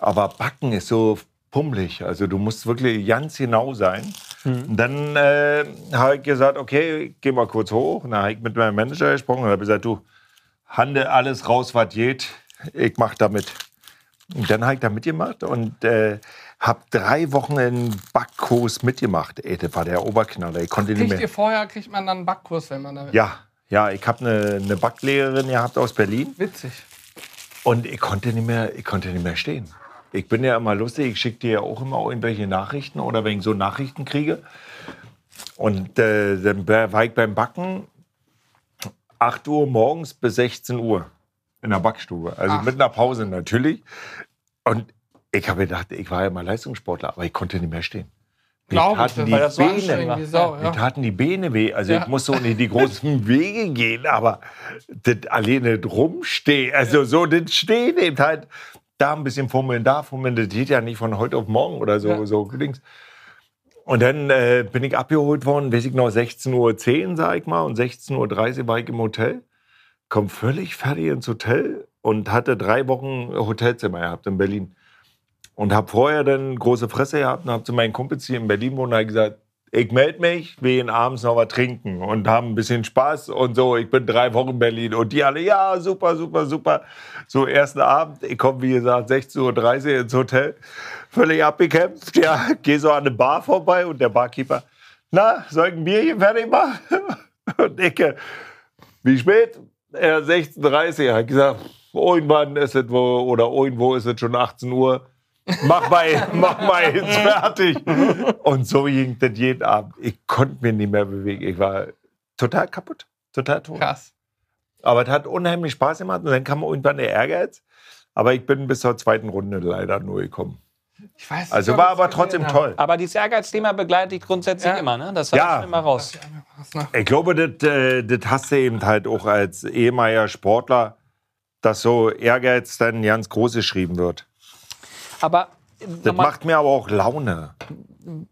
Aber Backen ist so pummelig. Also du musst wirklich ganz genau sein. Und dann äh, habe ich gesagt, okay, geh mal kurz hoch. Und dann habe ich mit meinem Manager gesprochen und habe gesagt, du, hande alles raus, was geht. Ich mache damit. Und dann habe ich da mitgemacht und äh, habe drei Wochen einen Backkurs mitgemacht. Ey, das war der Oberknaller. Ich konnte nicht Kriegt mehr. ihr vorher, kriegt man dann einen Backkurs, wenn man da Ja, ja, ich habe eine, eine Backlehrerin gehabt aus Berlin. Witzig. Und ich konnte nicht mehr, ich konnte nicht mehr stehen. Ich bin ja immer lustig, ich schicke dir ja auch immer irgendwelche Nachrichten oder wenn ich so Nachrichten kriege. Und äh, dann war ich beim Backen 8 Uhr morgens bis 16 Uhr in der Backstube. Also Ach. mit einer Pause natürlich. Und ich habe gedacht, ich war ja mal Leistungssportler, aber ich konnte nicht mehr stehen. Glaube ich, die das so Beine, Sau, ja. taten die Beine weh. Also Ja. ich musste auch nicht die großen [laughs] Wege gehen, aber das alleine rumstehen, also so das Stehen eben halt, da ein bisschen fummeln, da fummeln, das geht ja nicht von heute auf morgen oder so. Ja. so links. Und dann äh, bin ich abgeholt worden, weiß ich noch, 16.10 Uhr, sag ich mal, und 16.30 Uhr war ich im Hotel. komm völlig fertig ins Hotel und hatte drei Wochen Hotelzimmer gehabt in Berlin. Und habe vorher dann große Fresse gehabt und habe zu meinen Kumpels hier in Berlin wohnen und gesagt, ich melde mich, wir gehen abends noch was trinken und haben ein bisschen Spaß und so. Ich bin drei Wochen in Berlin und die alle, ja, super, super, super. So, ersten Abend, ich komme, wie gesagt, 16.30 Uhr ins Hotel, völlig abgekämpft, ja, [laughs] gehe so an eine Bar vorbei und der Barkeeper, na, soll ich ein Bierchen fertig machen? [laughs] Und ich, wie spät? Er 16.30 Uhr, hat gesagt, irgendwann ist es wo, oder irgendwo ist es schon 18 Uhr. Mach mal, mach mal jetzt fertig. Und so ging das jeden Abend. Ich konnte mich nicht mehr bewegen. Ich war total kaputt, total tot. Krass. Aber es hat unheimlich Spaß gemacht. Und dann kam irgendwann der Ehrgeiz. Aber ich bin bis zur zweiten Runde leider nur gekommen. Ich weiß nicht, Also war aber trotzdem habe. toll. Aber dieses Ehrgeizthema begleitet dich grundsätzlich Ja. immer, ne? Das hört Ja. schon immer raus. Noch? Ich glaube, das, äh, das hast du eben halt auch als ehemaliger Sportler, dass so Ehrgeiz dann ganz groß geschrieben wird. Aber Das nochmal, macht mir aber auch Laune.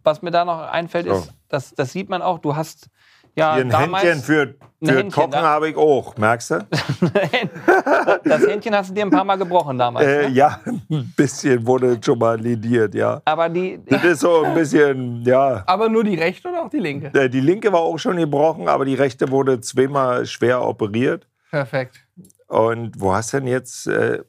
was mir da noch einfällt, So. ist, das, das sieht man auch, du hast ja Hier ein damals... Händchen für, Ein für Händchen, Kochen habe ich auch, merkst du? [laughs] das Händchen hast du dir ein paar Mal gebrochen damals. Äh, ne? ja, ein bisschen wurde schon mal lediert, ja. Aber die, Das ist so ein bisschen, ja. Aber nur die rechte oder auch die linke? Äh, Die linke war auch schon gebrochen, aber die rechte wurde zweimal schwer operiert. Perfekt. Und wo hast du denn jetzt, äh,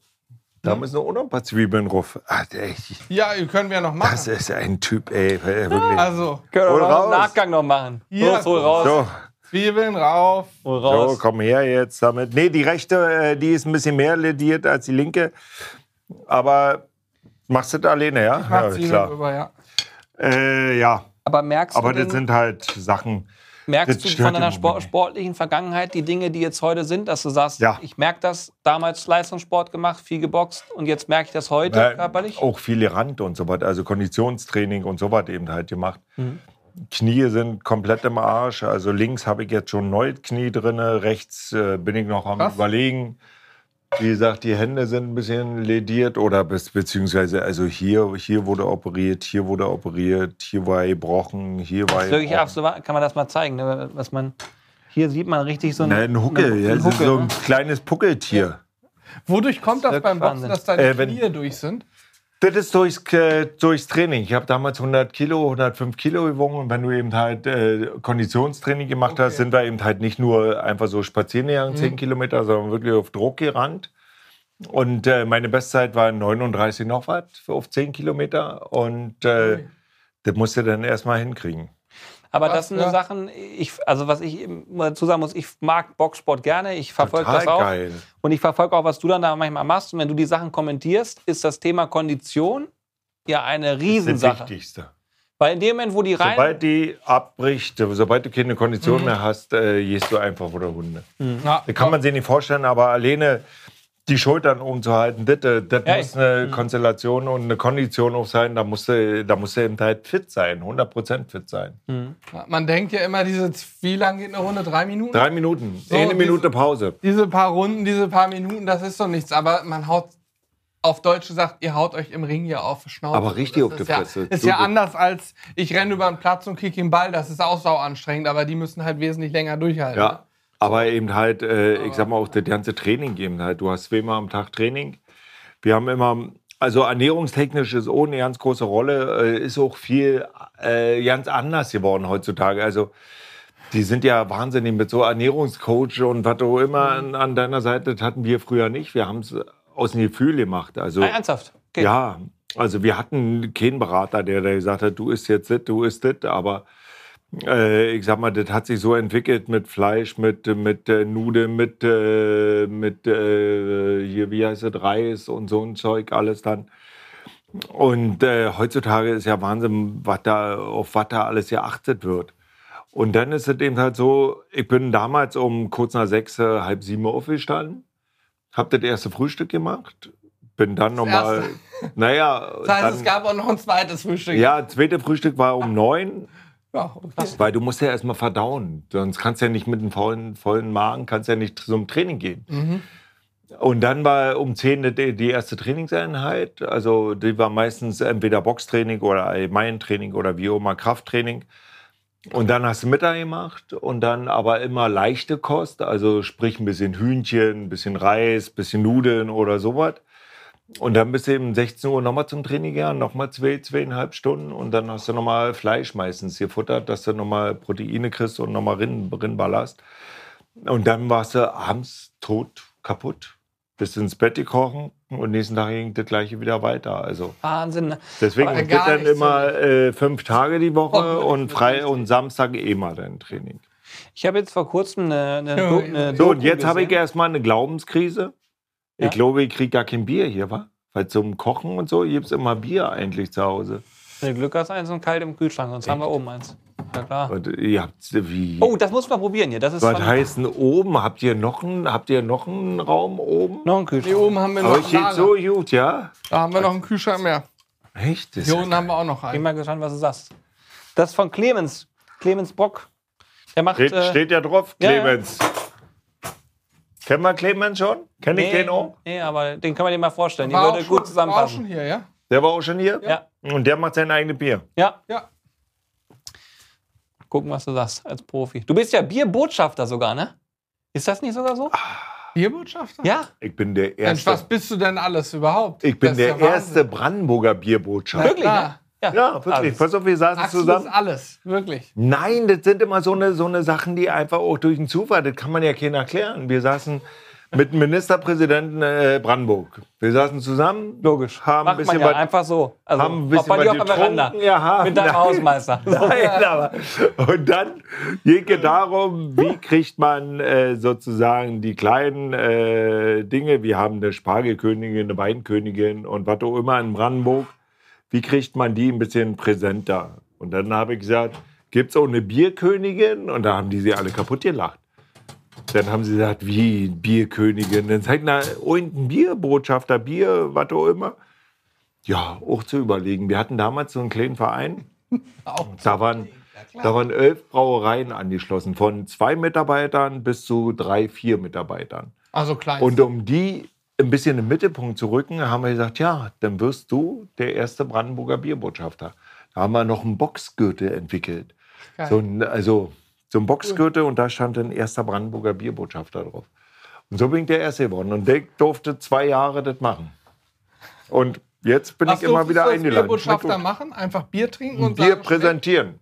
da müssen auch noch ein paar Zwiebeln drauf. Ach, ey, Ja, können wir noch machen. das ist ein Typ, ey, wirklich. Also, können wir noch im Nachgang noch machen. Hier. Los, hol raus. So, Zwiebeln rauf. Hol so, raus. komm her jetzt damit. Nee, die rechte, äh, die ist ein bisschen mehr lediert als die linke. Aber machst du das alleine, ja? Macht ja, Zwiebeln klar. rüber, ja. Äh, ja, Aber merkst aber du, das denn, sind halt Sachen. Merkst das du von deiner Sport, sportlichen Vergangenheit die Dinge, die jetzt heute sind, dass du sagst, Ja. ich merke das, damals Leistungssport gemacht, viel geboxt und jetzt merke ich das heute Äh, körperlich? Auch viele Rand und so was, also Konditionstraining und so was eben halt gemacht. Mhm. Knie sind komplett im Arsch. Also links habe ich jetzt schon neues Knie drin, rechts äh, bin ich noch am Krass. überlegen. Wie gesagt, die Hände sind ein bisschen lediert oder beziehungsweise also hier, hier wurde operiert, hier wurde operiert, hier war gebrochen, hier war Das wirklich gebrochen. absolut, kann man das mal zeigen, ne? was man, hier sieht man richtig so Nein, Ne, ein Huckel, eine- ja, ein das ist so ein ne? kleines Puckeltier. Wodurch kommt das Wirklich beim Boxen, dass deine Äh, wenn- Knie durch sind? Das ist durchs, äh, durchs Training. Ich habe damals 100 Kilo, 105 Kilo gewogen. Und wenn du eben halt äh, Konditionstraining gemacht Okay. hast, sind wir eben halt nicht nur einfach so spazieren gegangen, 10 Kilometer, sondern wirklich auf Druck gerannt. Und äh, meine Bestzeit war 39 noch was auf 10 Kilometer. Und äh, das musste dann erstmal hinkriegen. Aber das sind ja. Sachen, ich, also was ich dazu sagen muss, ich mag Boxsport gerne, ich verfolge das auch. geil. Und ich verfolge auch, was du dann da manchmal machst. Und wenn du die Sachen kommentierst, ist das Thema Kondition ja eine Das ist Riesensache. das Wichtigste. Weil in dem Moment, wo die rein. Sobald die abbricht, sobald du keine Mhm. Kondition mehr hast, äh, gehst du einfach vor der Hunde. Ja, Da kann man sich nicht vorstellen, aber alleine die Schultern umzuhalten, das, äh, das Ja, muss eine Konstellation und eine Kondition auch sein. Da musst du, da musst du eben halt fit sein, 100% fit sein. Man denkt ja immer, diese, wie lang geht eine Runde? Drei Minuten? Drei Minuten, So, eine diese- Minute Pause. Diese paar Runden, diese paar Minuten, das ist doch nichts. Aber man haut, auf Deutsch gesagt, ihr haut euch im Ring ja auf Schnauze. Aber richtig auf die ist ja, Fresse. Ist ja anders als, ich renne über den Platz und kick den Ball. Das ist auch sau anstrengend, aber die müssen halt wesentlich länger durchhalten. Ja, aber eben halt, äh, ich sag mal auch das ganze Training eben halt. Du hast zweimal am Tag Training. Wir haben immer, also ernährungstechnisch ist auch eine ganz große Rolle, äh, ist auch viel äh, ganz anders geworden heutzutage. Also die sind ja wahnsinnig mit so Ernährungscoach und was auch immer an, an deiner Seite, das hatten wir früher nicht. Wir haben es aus dem Gefühl gemacht. Also Ah, ernsthaft. Okay. ja, also wir hatten keinen Berater, der, der gesagt hat, du isst jetzt das, du isst das, aber äh, ich sag mal, das hat sich so entwickelt mit Fleisch, mit, mit äh, Nudeln, mit, äh, mit äh, hier, wie heißt es, Reis und so ein Zeug, alles dann. Und äh, heutzutage ist ja Wahnsinn, was da, auf was da alles geachtet wird. Und dann ist es eben halt so, ich bin damals um kurz nach sechs, äh, halb sieben aufgestanden, hab das erste Frühstück gemacht, bin dann nochmal, naja, Das heißt, dann, es gab auch noch ein zweites Frühstück. ja, das zweite Frühstück war um neun, Ja, okay. weil du musst ja erstmal verdauen. Sonst kannst du ja nicht mit einem vollen, vollen Magen, kannst ja nicht zum Training gehen. Mhm. Und dann war um 10 die, die erste Trainingseinheit. Also die war meistens entweder Boxtraining oder Allgemeintraining oder wie auch immer Krafttraining. Und dann hast du Mittag gemacht und dann aber immer leichte Kost, also sprich ein bisschen Hühnchen, ein bisschen Reis, ein bisschen Nudeln oder sowas. Und dann bist du eben 16 Uhr nochmal zum Training gegangen, nochmal zwei, zweieinhalb Stunden und dann hast du nochmal Fleisch meistens gefuttert, dass du nochmal Proteine kriegst und nochmal Rind, Rindballast. Und dann warst du abends tot, kaputt. Bist ins Bett gekrochen und nächsten Tag ging das gleiche wieder weiter. Also Wahnsinn. Ne? deswegen das dann immer äh, fünf Tage die Woche Oh, und frei und Samstag eh mal dein Training. Ich habe jetzt vor kurzem eine, eine, Ja, eine So, und jetzt habe ich erstmal eine Glaubenskrise. Ja? Ich glaube, ich kriege gar kein Bier hier, wa? Weil zum Kochen und so gibt es immer Bier eigentlich zu Hause. Wenn du Glück hast, eins und kalt im Kühlschrank, sonst haben wir oben eins. Ja, klar. Und ihr habt wie. Oh, das muss man probieren hier. Das ist was heißt denn oben? Habt ihr noch einen, habt ihr noch einen Raum oben? noch ein Hier Kühlschrank. oben haben wir noch Aber Lager. so gut, ja? Da haben wir noch einen Kühlschrank mehr. Echt? Das Hier unten haben wir auch noch Bin einen. mal gespannt, was du sagst. Das ist von Clemens. Clemens Brock. Der macht. steht, äh, steht ja drauf, ja, ja. Kennen wir Clemens schon? Kenn ich nee, den auch? nee, aber den kann man dir mal vorstellen. Die War auch, würde schon, gut war auch zusammenpassen. schon hier, ja? Der war auch schon hier? Ja. Und der macht sein eigenes Bier. Ja, Ja. gucken, was du sagst als Profi. Du bist ja Bierbotschafter sogar, ne? Ist das nicht sogar so? Bierbotschafter? Ja. Ich bin der Mensch, was erste. bist du denn alles überhaupt? Ich bin der ja Wahnsinn. erste Brandenburger Bierbotschafter. Wirklich? klar. Ne? Ja, wirklich. Alles. Pass auf, wir saßen Axel zusammen. ist alles, wirklich. Nein, das sind immer so eine, so eine Sachen, die einfach auch durch den Zufall, das kann man ja keiner erklären. Wir saßen mit dem Ministerpräsidenten äh, Brandenburg. Wir saßen zusammen, Logisch. haben ein Macht man bisschen ja was einfach so. Also, haben ein bisschen was auf der Veranda. getrunken. Ja, Mit deinem nein. Hausmeister. [laughs] Nein, aber und dann ging es darum, wie kriegt man äh, sozusagen die kleinen äh, Dinge, wir haben eine Spargelkönigin, eine Weinkönigin und was auch immer in Brandenburg, wie kriegt man die ein bisschen präsenter? Und dann habe ich gesagt, gibt es auch eine Bierkönigin? Und da haben die sie alle kaputt gelacht. Dann haben sie gesagt, wie Bierkönigin? Dann sagt na, irgendein Bierbotschafter, Bier, was auch immer. Ja, auch zu überlegen. Wir hatten damals so einen kleinen Verein. [laughs] Auch Da waren, da waren elf Brauereien angeschlossen, von zwei Mitarbeitern bis zu drei, vier Mitarbeitern. also klein. Und um die ein bisschen im Mittelpunkt zu rücken, haben wir gesagt, ja, dann wirst du der erste Brandenburger Bierbotschafter. Da haben wir noch einen Boxgürtel entwickelt. Geil. So ein, also so ein Boxgürtel und da stand ein erster Brandenburger Bierbotschafter drauf. Und so bin ich der Erste geworden. Und der durfte zwei Jahre das machen. Und jetzt bin Was ich immer wieder du als eingeladen. Bierbotschafter machen? Einfach Bier trinken und Bier sagen, präsentieren.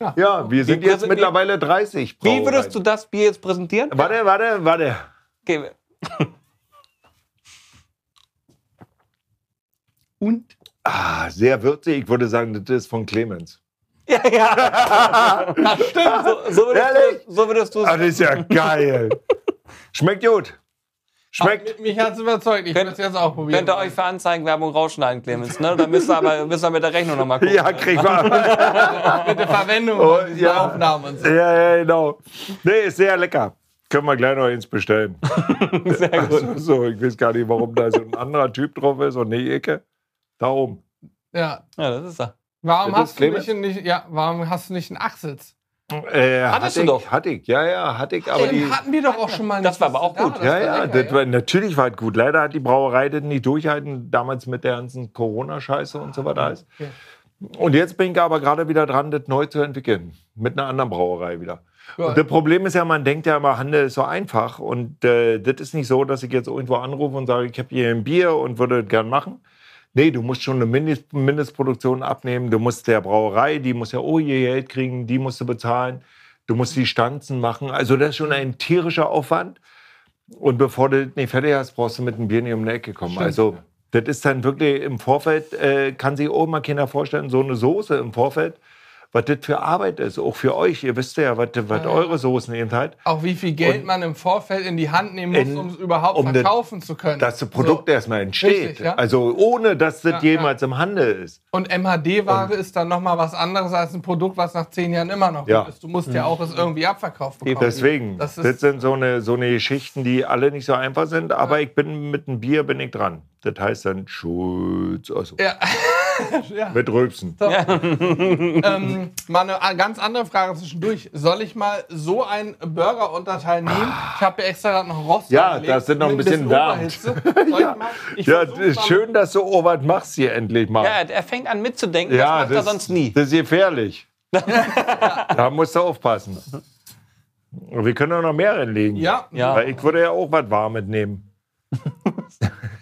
Ja. Ja, wir sind jetzt mittlerweile 30. Wie würdest du das Bier jetzt präsentieren? Warte, warte, warte. Okay. Und? Ah, sehr würzig. Ich würde sagen, das ist von Clemens. [laughs] Ja, ja. [laughs] Stimmt. So, so würdest Ehrlich? du, so würdest du Ah, das ist ja geil. Schmeckt gut. Schmeckt. Ach, mich hat es überzeugt. Ich will Könnt- es jetzt auch probieren. Könnt ihr euch für Anzeigenwerbung rausschneiden, Clemens. Ne? Dann müsst ihr aber müsst ihr mit der Rechnung nochmal gucken. Ja, krieg mal. [laughs] Mit der Verwendung Oh, diesen ja. Aufnahmen und so. ja, ja, genau. Nee, ist sehr lecker. Können wir gleich noch eins bestellen. Sehr gut. Also, so, ich weiß gar nicht, warum da so ein anderer Typ drauf ist und nicht Ecke. Da oben. Ja. Ja, das ist er. Warum Das ist hast, du Clemens? nicht, nicht, ja, warum hast du nicht einen Achsitz? Äh, Hattest hatte du ich, doch. Hatte ich, ja, ja, hatte ich. Aber die, Den hatten wir doch auch schon mal. Das nicht, war aber auch gut. da- das ja, war ja, lecker, das war, natürlich war es gut. Leider hat die Brauerei das nicht durchhalten, damals mit der ganzen Corona-Scheiße und so weiter. alles. Okay. Und jetzt bin ich aber gerade wieder dran, das neu zu entwickeln. Mit einer anderen Brauerei wieder. Ja. Und das Problem ist ja, man denkt ja immer, Handel ist so einfach. Und äh, das ist nicht so, dass ich jetzt irgendwo anrufe und sage, ich habe hier ein Bier und würde das gern machen. Nee, du musst schon eine Mindest Mindestproduktion abnehmen. Du musst der Brauerei, die muss ja oh ihr Geld kriegen, die musst du bezahlen. Du musst die Stanzen machen. Also das ist schon ein tierischer Aufwand. Und bevor du das nicht fertig hast, brauchst du mit dem Bier nicht um die Ecke kommen. Stimmt. Also das ist dann wirklich im Vorfeld, äh, kann sich auch mal keiner vorstellen, so eine Soße im Vorfeld, was das für Arbeit ist, auch für euch. Ihr wisst ja, was, was Ja. eure Soßen eben halt. Auch wie viel Geld Und- man im Vorfeld in die Hand nehmen muss, um es überhaupt um das- verkaufen zu können. Dass das Produkt So. erstmal entsteht. Richtig, ja. Also ohne, dass das Ja, jemals im Handel ist. Und MHD-Ware ist dann nochmal was anderes als ein Produkt, was nach zehn Jahren immer noch Ja. ist. Du musst ja auch es irgendwie abverkauft bekommen. Deswegen, Das das, sind so eine, so eine Geschichten, die alle nicht so einfach sind. Aber ich bin mit einem Bier bin ich dran. Das heißt dann Schulz, also Ja. [laughs] ja. mit Rülpsen. So. [laughs] ähm, mal eine ganz andere Frage zwischendurch. Soll ich mal so einen Burger-Unterteil nehmen? Ich habe ja extra noch Rost Ja, das sind noch ein bisschen wärmt. Oberhitze. Soll ich [laughs] Ja, ist schön, dass du was machst hier endlich mal. Ja, er fängt an mitzudenken. Ja, das macht er sonst nie. Das ist gefährlich. [laughs] da musst du aufpassen. Wir können auch noch mehr reinlegen. Ja, Ja. Weil ich würde ja auch was Warmes nehmen.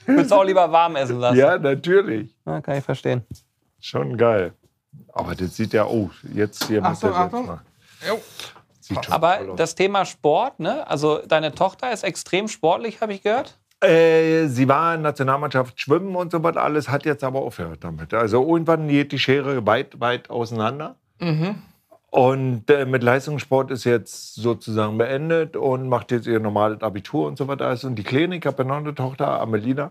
Würdest du auch lieber warm essen lassen? Ja, natürlich. Ja, kann ich verstehen. Schon geil. Aber das sieht ja, oh, jetzt hier Achtung, der Achtung. Mal. Sieht schon Aber das Thema Sport, ne? Also deine Tochter ist extrem sportlich, habe ich gehört. Äh, sie war in Nationalmannschaft schwimmen und so was alles, hat jetzt aber aufgehört damit. Also irgendwann geht die Schere weit, weit auseinander. Und äh, mit Leistungssport ist jetzt sozusagen beendet und macht jetzt ihr normales Abitur und so weiter. alles. Und die Kleine, ich habe ja noch eine Tochter, Amelina,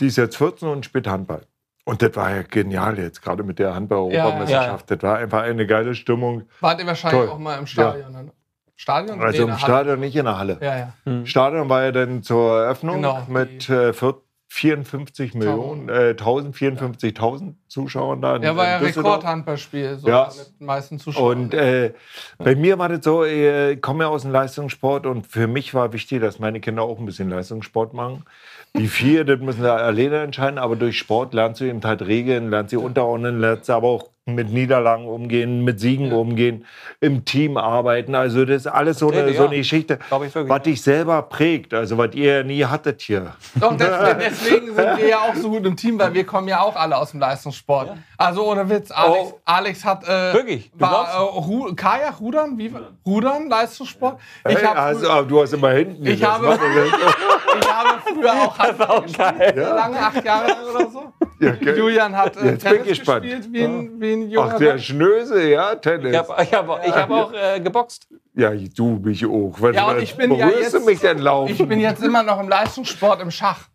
die ist jetzt 14 und spielt Handball. Und das war ja genial jetzt, gerade mit der Handball-Europameisterschaft. Das war einfach eine geile Stimmung. Wart ihr wahrscheinlich Toll. auch mal im Stadion? Ne? Stadion? Also Nee, im der Halle. Stadion, nicht in der Halle. Ja, ja. Im Stadion war ja dann zur Eröffnung Genau, mit äh, vier- 54 Millionen, äh, 1000, 54.000 Zuschauern da. Ja, war ja. Rekordhandballspiel, so Ja. mit den meisten Zuschauern. Und äh, bei mir war das so, äh, ich komme ja aus dem Leistungssport und für mich war wichtig, dass meine Kinder auch ein bisschen Leistungssport machen. Wie viel, das müssen sie alleine entscheiden, aber durch Sport lernst du eben halt Regeln, lernst sie unterordnen, lernst du aber auch mit Niederlagen umgehen, mit Siegen umgehen, im Team arbeiten. Also das ist alles so eine, so ja. eine Geschichte, ich was dich selber prägt, also was ihr nie hattet hier. Doch, deswegen, [laughs] deswegen sind wir ja auch so gut im Team, weil wir kommen ja auch alle aus dem Leistungssport. Also ohne Witz, Alex, Oh. Alex hat äh, Wirklich? Du war äh, Ru Kajak, Rudern, wie Rudern, Leistungssport. Ich, Hey, hab also, du hast immer hinten Ich habe- [laughs] ich habe früher auch [laughs] gespielt, lange, acht Jahre oder so. Ja, [laughs] okay. Julian hat äh, Jetzt bin ich Tennis gespannt. gespielt, wie ein, wie ein Ach, junger der Mann. Schnöse, ja, Tennis. Ich habe ich hab, hab auch äh, geboxt. Ja, du mich auch. Was, Ja, und ich bin ja jetzt- mich denn laufen? Ich bin jetzt immer noch im Leistungssport im Schach.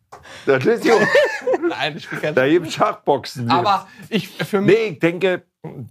das ist ja, [laughs] Nein, ich bin kein da gibt Schachboxen. jetzt. Aber ich, für mich, Nee, ich denke,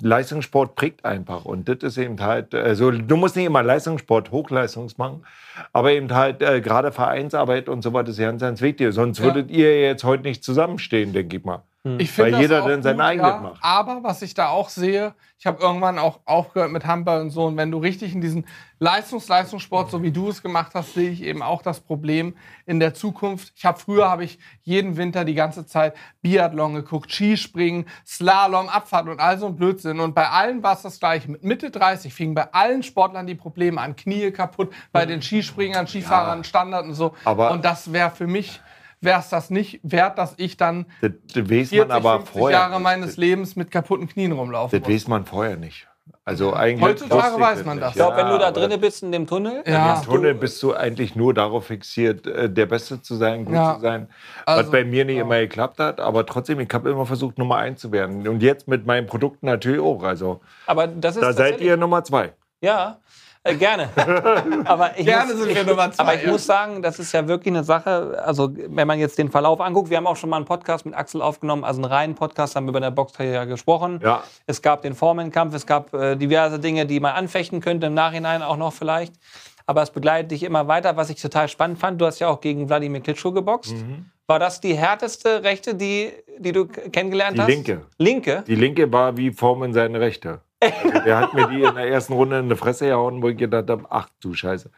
Leistungssport prägt einfach. Und das ist eben halt, also du musst nicht immer Leistungssport, Hochleistungs machen, aber eben halt äh, gerade Vereinsarbeit und so weiter ist ganz, ganz wichtig. Sonst Ja. würdet ihr jetzt heute nicht zusammenstehen, denke ich mal. Ich finde Weil jeder dann sein gut, eigenes ja. macht. Aber was ich da auch sehe, ich habe irgendwann auch aufgehört mit Handball und so. Und wenn du richtig in diesen Leistungs-Leistungssport, so wie du es gemacht hast, sehe ich eben auch das Problem in der Zukunft. Ich habe früher habe ich jeden Winter die ganze Zeit Biathlon geguckt, Skispringen, Slalom, Abfahrt und all so ein Blödsinn. Und bei allen war es das gleiche. Mit Mitte 30 fingen bei allen Sportlern die Probleme an, Knie kaputt, bei den Skispringern, Skifahrern, Standard und so. Aber- und das wäre für mich wäre es das nicht wert, dass ich dann Das, das weiß 40, man aber 50 vorher. Jahre meines Lebens mit kaputten Knien rumlaufen Das muss. weiß man vorher nicht. Also eigentlich Heutzutage weiß man das. Ich glaube, wenn du da drinnen bist in dem Tunnel, Ja. Im Tunnel bist du eigentlich nur darauf fixiert, äh, der Beste zu sein, gut Ja. zu sein. Also, was bei mir nicht immer geklappt hat, aber trotzdem, ich habe immer versucht, Nummer eins zu werden. Und jetzt mit meinen Produkten natürlich auch. Also aber das ist da seid ihr Nummer zwei. Ja, äh, gerne. [laughs] aber ich Gerne muss, sind wir Nummer zwei, Aber ich ja. muss sagen, das ist ja wirklich eine Sache, also wenn man jetzt den Verlauf anguckt, wir haben auch schon mal einen Podcast mit Axel aufgenommen, also einen reinen Podcast, haben wir über der Boxkarriere gesprochen. Ja. Es gab den Formenkampf, es gab äh, diverse Dinge, die man anfechten könnte, im Nachhinein auch noch vielleicht. Aber es begleitet dich immer weiter, was ich total spannend fand. Du hast ja auch gegen Wladimir Klitschko geboxt. Mhm. War das die härteste Rechte, die, die du kennengelernt Die hast? linke. Linke? Die linke war wie Formen seine Rechte. Also der hat mir die in der ersten Runde in die Fresse gehauen, wo ich gedacht habe, ach du Scheiße.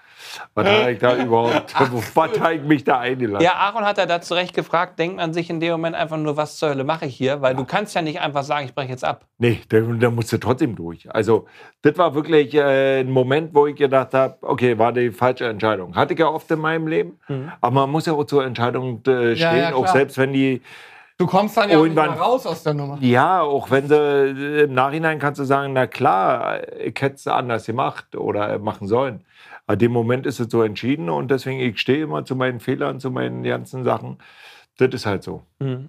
Was habe ich da überhaupt, [laughs] was habe ich mich da eingelassen? Ja, Aaron hat ja da zu Recht gefragt, denkt man sich in dem Moment einfach nur, was zur Hölle mache ich hier? Weil du kannst ja nicht einfach sagen, ich breche jetzt ab. Nee, da, da musste trotzdem durch. Also, das war wirklich äh, ein Moment, wo ich gedacht habe, okay, war die falsche Entscheidung. Hatte ich ja oft in meinem Leben, aber man muss ja auch zur Entscheidung äh, stehen, ja, auch klar. selbst wenn die, Du kommst dann ja auch Irgendwann- raus aus der Nummer. ja, auch wenn sie äh, im Nachhinein kannst du sagen, na klar, ich hätte es anders gemacht oder machen sollen. Aber dem Moment ist es so entschieden und deswegen, ich stehe immer zu meinen Fehlern, zu meinen ganzen Sachen. Das ist halt so.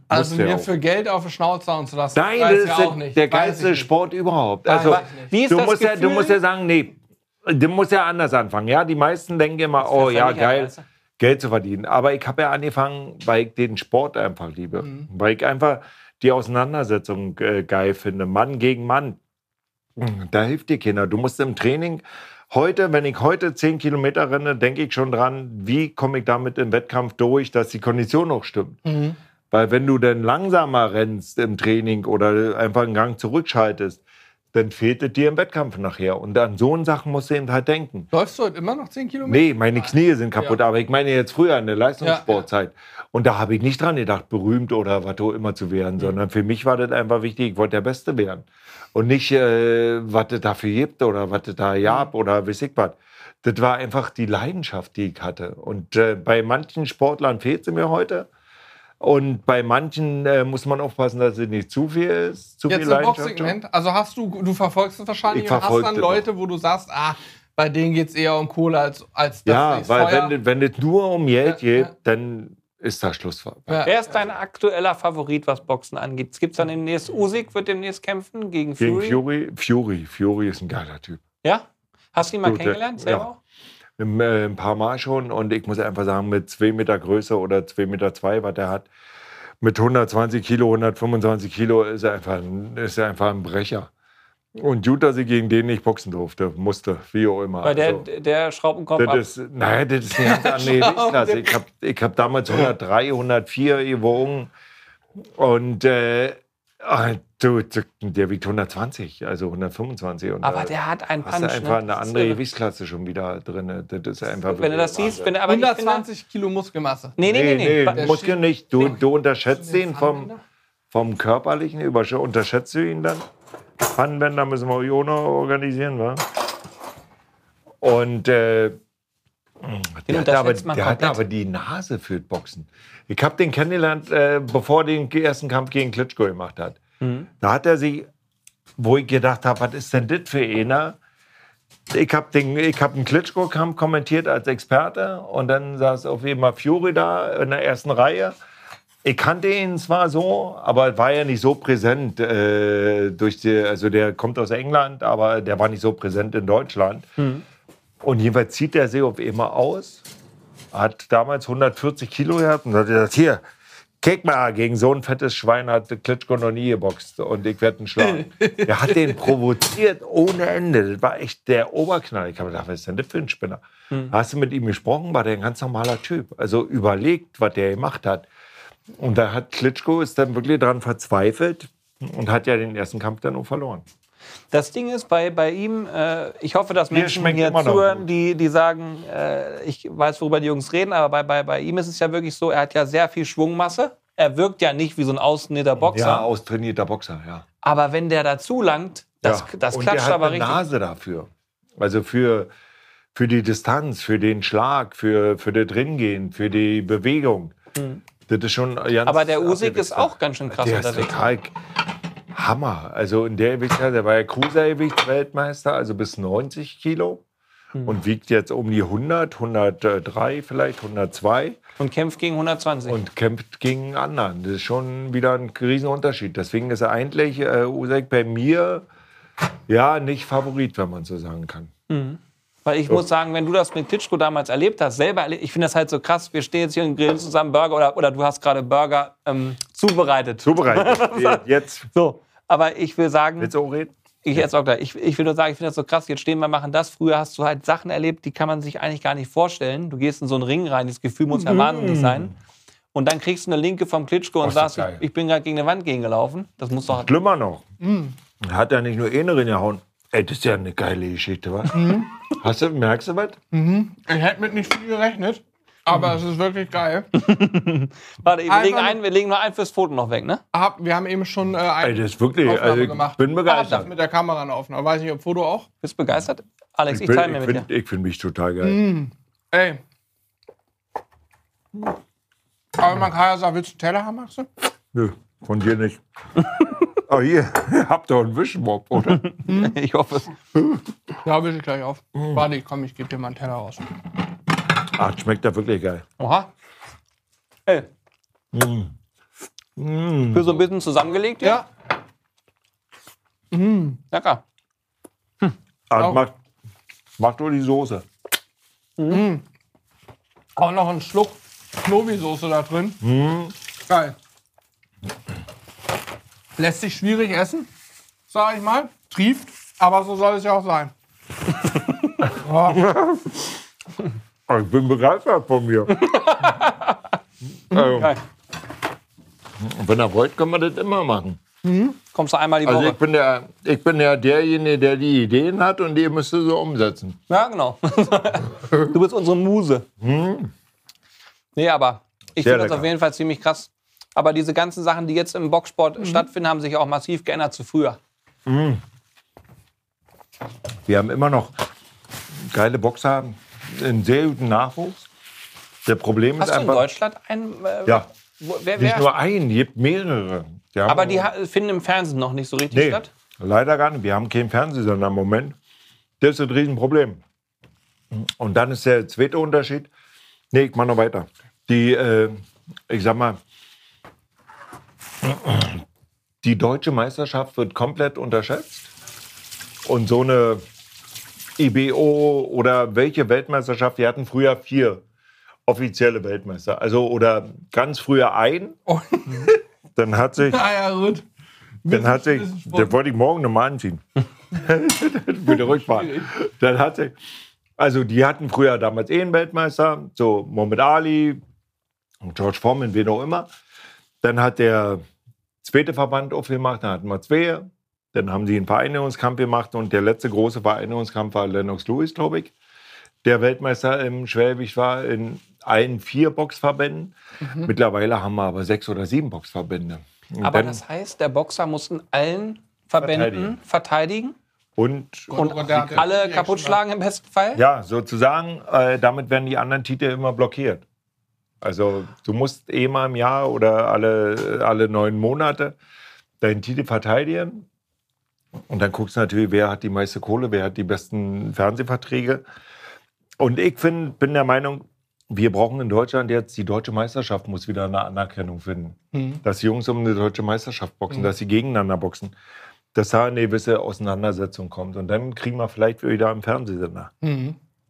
Also Musste mir auch. für Geld auf die Schnauze hauen zu lassen. Nein, das ja ist auch der, nicht. der geilste. Sport überhaupt. Weiß Also. Wie ist du, das musst ja, du musst ja sagen, nee, du musst ja anders anfangen. Ja, die meisten denken immer, oh ja, geil, anders. Geld zu verdienen. Aber ich habe ja angefangen, weil ich den Sport einfach liebe. Mhm. Weil ich einfach die Auseinandersetzung äh, geil finde. Mann gegen Mann. Da hilft dir keiner. Du musst im Training heute, wenn ich heute 10 Kilometer renne, denke ich schon dran, wie komme ich damit im Wettkampf durch, dass die Kondition noch stimmt. Mhm. Weil wenn du dann langsamer rennst im Training oder einfach einen Gang zurückschaltest, dann fehlt es dir im Wettkampf nachher. Und an so einen Sachen musst du eben halt denken. Läufst du heute immer noch 10 Kilometer? Nee, meine Knie sind kaputt, Ja. aber ich meine jetzt früher in der Leistungssportzeit. Und da habe ich nicht dran gedacht, berühmt oder was auch immer zu werden, sondern für mich war das einfach wichtig, ich wollte der Beste werden. Und nicht, äh, was es dafür gibt oder was es da gab oder weiß ich was. Das war einfach die Leidenschaft, die ich hatte. Und äh, bei manchen Sportlern fehlt sie mir heute. Und bei manchen äh, muss man aufpassen, dass es nicht zu viel ist, zu Jetzt viel im. Boxsegment. Also hast du, du verfolgst es wahrscheinlich Ich und hast dann Leute, wo du sagst, ah, bei denen geht es eher um Kohle als, als das Ja, weil Feuer. wenn, wenn es nur um Geld Ja, geht, ja. dann ist da Schluss. Ja. Wer ist dein aktueller Favorit, was Boxen angeht? Gibt es dann demnächst Usyk, wird demnächst kämpfen gegen Gegen Fury? Fury? Fury. Fury ist ein geiler Typ. Ja? Hast du ihn mal Gut, der- kennengelernt? Selber? Ein, äh, ein paar Mal schon. Und ich muss einfach sagen, mit zwei Meter Größe oder zwei Meter zwei, was er hat, mit 120 Kilo, 125 Kilo ist er einfach ein, ist er einfach ein Brecher. Und gut, dass ich gegen den nicht boxen durfte, musste, wie auch immer. Weil der, Also, der Schraubenkopf ab. das ist, nein, das ist eine ganz [laughs] andere Gewichtsklasse. Ich habe ich hab damals 103, 104 gewogen. Und äh, ah, du, du, der wiegt 120, also 125. Und aber der hat einen hast Punch. du einfach ne? eine andere. Gewichtsklasse schon wieder drin. Das ist einfach Wenn du das siehst, wenn, aber ich finde, 120 Kilo Muskelmasse. nee, nee, nee, nee. Nee, steht- nicht. Du, Nee. du unterschätzt Den ihn vom, vom Körperlichen, übersch- unterschätzt du ihn dann. Pfannenwender müssen wir auch noch organisieren, wa? Und äh, der, hat aber, der komplett. aber die Nase für Boxen. Ich habe den kennengelernt, äh, bevor er den ersten Kampf gegen Klitschko gemacht hat. Mhm. Da hat er sich, wo ich gedacht habe, was ist denn das für einer? Ich habe den, ich hab einen Klitschko-Kampf kommentiert als Experte und dann saß auf jeden Fall Fury da in der ersten Reihe. Ich kannte ihn zwar so, aber war ja nicht so präsent. Äh, durch die, also der kommt aus England, aber der war nicht so präsent in Deutschland. Und jedenfalls zieht er sich auf einmal aus, hat damals 140 Kilo gehabt und hat gesagt, hier, Kick mal, gegen so ein fettes Schwein hat Klitschko noch nie geboxt und ich werde ihn schlagen. [laughs] der hat den provoziert ohne Ende. Das war echt der Oberknall. Ich habe gedacht, was ist denn das für ein Spinner? Hast du mit ihm gesprochen? War der ein ganz normaler Typ. Also überlegt, was der gemacht hat. Und da hat Klitschko ist dann wirklich dran verzweifelt und hat ja den ersten Kampf dann auch verloren. Das Ding ist bei, bei ihm, äh, ich hoffe, dass Bier Menschen hier zuhören, die, die sagen, äh, ich weiß, worüber die Jungs reden, aber bei, bei, bei ihm ist es ja wirklich so, er hat ja sehr viel Schwungmasse. Er wirkt ja nicht wie so ein austrainierter Boxer. Ja, austrainierter Boxer, ja. Aber wenn der dazu langt, das, ja. das und klatscht der hat aber eine richtig. Nase dafür. Also für, für die Distanz, für den Schlag, für, für das Ringehen, für die Bewegung. Das ist schon ganz Hm. Aber der abgewichst. ist auch ganz schön krass Der ist unterwegs. total Hammer. Also in der Gewichtsklasse, der war ja Cruisergewicht-Weltmeister, also bis 90 Kilo. Hm. Und wiegt jetzt um die 100, 103 vielleicht, 102 Und kämpft gegen 120. und kämpft gegen anderen. Das ist schon wieder ein Riesenunterschied. Deswegen ist er eigentlich äh, Usyk bei mir ja nicht Favorit, wenn man so sagen kann. Weil ich muss sagen, wenn du das mit Klitschko damals erlebt hast, selber erlebt, ich finde das halt so krass, wir stehen jetzt hier und grillen zusammen Burger oder, oder du hast gerade Burger ähm, zubereitet. Zubereitet. [laughs] jetzt So, aber ich will sagen, willst du auch reden? ich jetzt auch gleich, ich, ich will nur sagen, ich finde das so krass, jetzt stehen wir, machen das. Früher hast du halt Sachen erlebt, die kann man sich eigentlich gar nicht vorstellen. Du gehst in so einen Ring rein, das Gefühl muss ja wahnsinnig sein. Und dann kriegst du eine Linke vom Klitschko und sagst, ich, geil. ich bin gerade gegen eine Wand gegengelaufen. Das muss doch. Schlimmer noch. Mm. Hat er nicht nur eine drin gehauen. Ey, das ist ja eine geile Geschichte, was? Mm. Hast du, merkst du was? Ich hätte mit nicht viel gerechnet, aber es ist wirklich geil. [laughs] Warte, wir legen, nur- ein, wir legen noch ein fürs Foto noch weg, ne? Hab, wir haben eben schon äh, Ey, eine das ist wirklich, Aufnahme also ich gemacht. bin Ah, begeistert. das mit der Kamera eine Aufnahme. Weiß nicht, ob Foto auch. Bist du begeistert? Alex, ich, bin- teile mir ich mit find- dir. Ich finde mich total geil. Ey. Aber man kann ja sagen, willst du einen Teller haben, Axel? Nö, von dir nicht. [laughs] oh, hier, [laughs] habt doch einen Wischmob, oder? Ich hoffe es. Ja, will ich gleich auf. Mm. Warte, komm, ich gebe dir mal einen Teller raus. Ach, schmeckt ja wirklich geil. Oha. Ey, Mm. für so ein bisschen zusammengelegt hier? Ja, Lecker. Ah, Auch. mach, mach nur die Soße. auch noch ein Schluck Knobi-Soße da drin. Mm. Geil. Lässt sich schwierig essen, sag ich mal. Trieft, aber so soll es ja auch sein. Ah, [laughs] [laughs] Ich bin begeistert von mir. [laughs] also, Geil. wenn ihr wollt, können wir das immer machen. Kommst du einmal die Also Woche. ich bin, der, ich bin ja derjenige, der die Ideen hat und die müsst ihr so umsetzen. Ja, genau. [laughs] du bist unsere Muse. Nee, aber ich finde das auf jeden Fall ziemlich krass. Aber diese ganzen Sachen, die jetzt im Boxsport stattfinden, haben sich auch massiv geändert zu früher. Wir haben immer noch geile Boxer, einen sehr guten Nachwuchs. Der Problem ist Hast du in einfach, Deutschland einen? Äh, ja, wo, wer, nicht wer, nur einen, gibt mehrere. Die aber die finden im Fernsehen noch nicht so richtig nee, statt. leider gar nicht. Wir haben keinen Fernsehsender im Moment. Das ist ein Riesenproblem. Und dann ist der zweite Unterschied. Nee, ich mach noch weiter. Die, äh, ich sag mal, die deutsche Meisterschaft wird komplett unterschätzt. Und so eine IBO oder welche Weltmeisterschaft, wir hatten früher vier offizielle Weltmeister. Also, oder ganz früher ein. Oh. [laughs] Dann hat sich Ah ja, gut. dann hat sich, das wollte ich morgen nochmal anziehen. Für die Rückfahrt. Dann hat sich, also die hatten früher damals eh einen Weltmeister, so Muhammad Ali, George Foreman, wen auch immer. Dann hat der zweite Verband aufgemacht, dann hatten wir zwei. Dann haben sie einen Vereinigungskampf gemacht und der letzte große Vereinigungskampf war Lennox Lewis, glaube ich. Der Weltmeister im Schwergewicht war in allen vier Boxverbänden. Mittlerweile haben wir aber sechs oder sieben Boxverbände. Und Aber das heißt, der Boxer muss in allen Verbänden verteidigen, und Und, und hat alle kaputt schlagen im besten Fall. Ja, sozusagen, äh, damit werden die anderen Titel immer blockiert. Also du musst eh mal im Jahr oder alle, alle neun Monate deinen Titel verteidigen. Und dann guckst du natürlich, wer hat die meiste Kohle, wer hat die besten Fernsehverträge. Und ich find, bin der Meinung, wir brauchen in Deutschland jetzt, die deutsche Meisterschaft muss wieder eine Anerkennung finden. Dass die Jungs um eine deutsche Meisterschaft boxen, dass sie gegeneinander boxen. Dass da eine gewisse Auseinandersetzung kommt. Und dann kriegen wir vielleicht wieder einen Fernsehsender.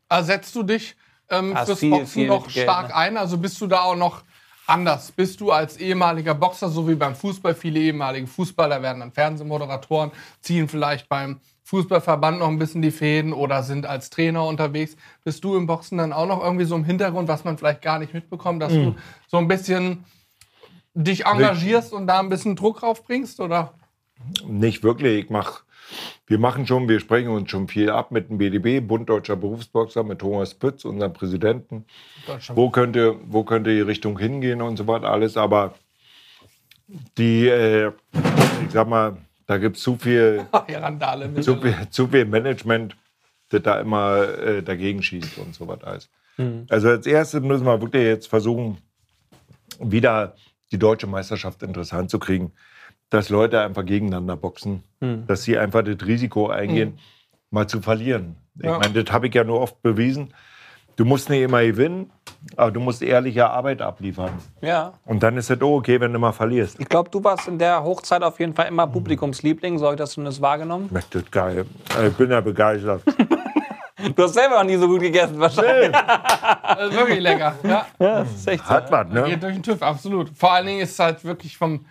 Ersetzt du dich ähm, fürs viel, Boxen viel noch Geld, stark ne? ein? Also bist du da auch noch anders? Bist du als ehemaliger Boxer, so wie beim Fußball, viele ehemalige Fußballer werden dann Fernsehmoderatoren, ziehen vielleicht beim Fußballverband noch ein bisschen die Fäden oder sind als Trainer unterwegs. Bist du im Boxen dann auch noch irgendwie so im Hintergrund, was man vielleicht gar nicht mitbekommt, dass Mhm. du so ein bisschen dich engagierst und da ein bisschen Druck draufbringst? Oder? Nicht wirklich. Ich mach, wir machen schon, wir sprechen uns schon viel ab mit dem BDB, Bund Deutscher Berufsboxer, mit Thomas Pütz, unserem Präsidenten. Wo könnte, wo könnte die Richtung hingehen und so weiter alles. Aber die, äh, ich sag mal, da gibt es zu viel, [laughs] zu viel, zu viel Management, das da immer äh, dagegen schießt und so weiter alles. Also als erstes müssen wir wirklich jetzt versuchen, wieder die deutsche Meisterschaft interessant zu kriegen. Dass Leute einfach gegeneinander boxen. Dass sie einfach das Risiko eingehen, mal zu verlieren. Ich Ja. meine, das habe ich ja nur oft bewiesen. Du musst nicht immer gewinnen, aber du musst ehrliche Arbeit abliefern. Ja. Und dann ist es okay, wenn du mal verlierst. Ich glaube, du warst in der Hochzeit auf jeden Fall immer Publikumsliebling. So habe ich das zumindest wahrgenommen. Das ist geil. Ich bin ja begeistert. [laughs] Du hast selber noch nie so gut gegessen, wahrscheinlich. [laughs] Das ist wirklich lecker. Ja. Ja, das ist echt so. Hat was, Geht ne? durch den TÜV, absolut. Vor allen Dingen ist es halt wirklich vom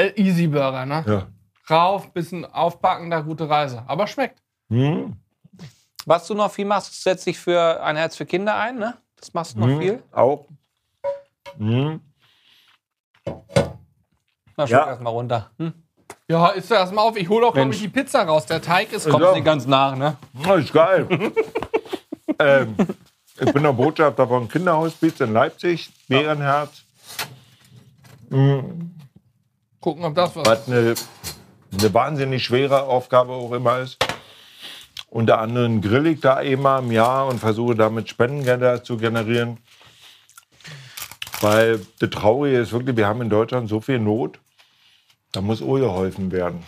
äh, Easy Burger, ne? Ja. Rauf, bisschen aufpacken, da gute Reise. Aber schmeckt. Hm? Was du noch viel machst, du setzt dich für ein Herz für Kinder ein, ne? Das machst du noch Hm? viel. Auch. Hm? Na, schluck Ja. erst mal runter. Hm? Ja, isst du erstmal auf. Ich hole auch, glaube ich, die Pizza raus. Der Teig ist Kommst Ja. nicht ganz nach, ne? Das ist geil. [laughs] ähm, ich bin der Botschafter vom Kinderhospiz in Leipzig, Bärenherz. Gucken, ob das was Was eine, eine wahnsinnig schwere Aufgabe auch immer ist. Unter anderem grill ich da einmal im Jahr und versuche damit Spendengelder zu generieren. Weil das Traurige ist wirklich, wir haben in Deutschland so viel Not, da muss auch geholfen werden.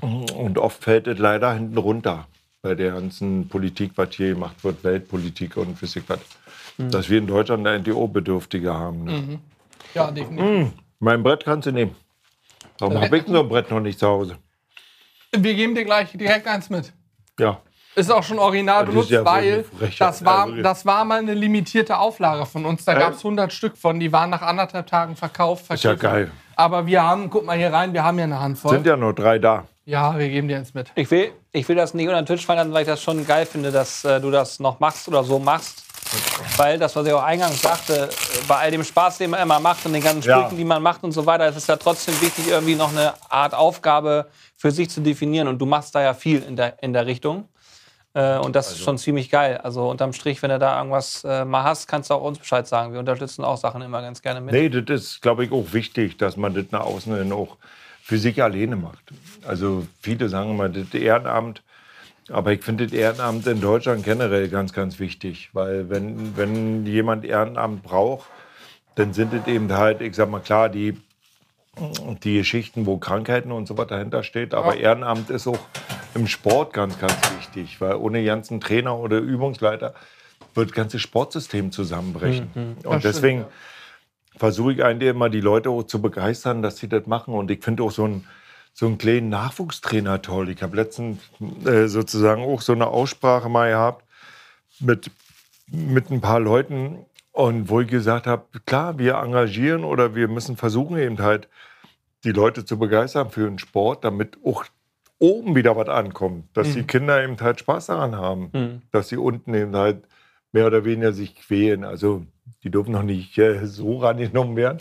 Und oft fällt es leider hinten runter bei der ganzen Politik, was hier gemacht wird, Weltpolitik und Physik, was. Dass wir in Deutschland eine NTO-Bedürftige haben. Ne? Ja, definitiv. Mein Brett kannst du nehmen. Warum habe ich so ein Brett noch nicht zu Hause? Wir geben dir gleich direkt eins mit. Ja. Ist auch schon original Das ist benutzt, ja wohl weil eine Frechheit. das war, Also- das war mal eine limitierte Auflage von uns. Da Äh? gab es 100 Stück von. Die waren nach anderthalb Tagen verkauft. Ist ja geil. Aber wir haben, guck mal hier rein, wir haben ja eine Handvoll. Sind ja nur drei da. ja, wir geben dir eins mit. Ich will, ich will das nicht unter den Tisch fallen lassen, weil ich das schon geil finde, dass äh, du das noch machst oder so machst. Weil das, was ich auch eingangs sagte, bei all dem Spaß, den man immer macht und den ganzen Ja. Sprüchen, die man macht und so weiter, ist es ja trotzdem wichtig, irgendwie noch eine Art Aufgabe für sich zu definieren. Und du machst da ja viel in der, in der Richtung. Äh, und das ist schon ziemlich geil. Also unterm Strich, wenn du da irgendwas äh, mal hast, kannst du auch uns Bescheid sagen. Wir unterstützen auch Sachen immer ganz gerne mit. Nee, das ist, glaube ich, auch wichtig, dass man das nach außen hin auch für sich alleine macht. Also viele sagen immer, das Ehrenamt, aber ich finde das Ehrenamt in Deutschland generell ganz, ganz wichtig, weil wenn, wenn jemand Ehrenamt braucht, dann sind es eben halt, ich sag mal klar, die, die Geschichten, wo Krankheiten und so weiter dahinter steht, aber Ehrenamt ist auch im Sport ganz, ganz wichtig, weil ohne ganzen Trainer oder Übungsleiter wird das ganze Sportsystem zusammenbrechen. Und deswegen versuche ich eigentlich immer, die Leute auch zu begeistern, dass sie das machen. Und ich finde auch so einen, so einen kleinen Nachwuchstrainer toll. Ich habe letztens äh, sozusagen auch so eine Aussprache mal gehabt mit, mit ein paar Leuten. Und wo ich gesagt habe, klar, wir engagieren oder wir müssen versuchen eben halt, die Leute zu begeistern für den Sport, damit auch oben wieder was ankommt. Dass die Kinder eben halt Spaß daran haben. Mhm. Dass sie unten eben halt mehr oder weniger sich quälen. Also die dürfen noch nicht äh, so [laughs] rangenommen werden.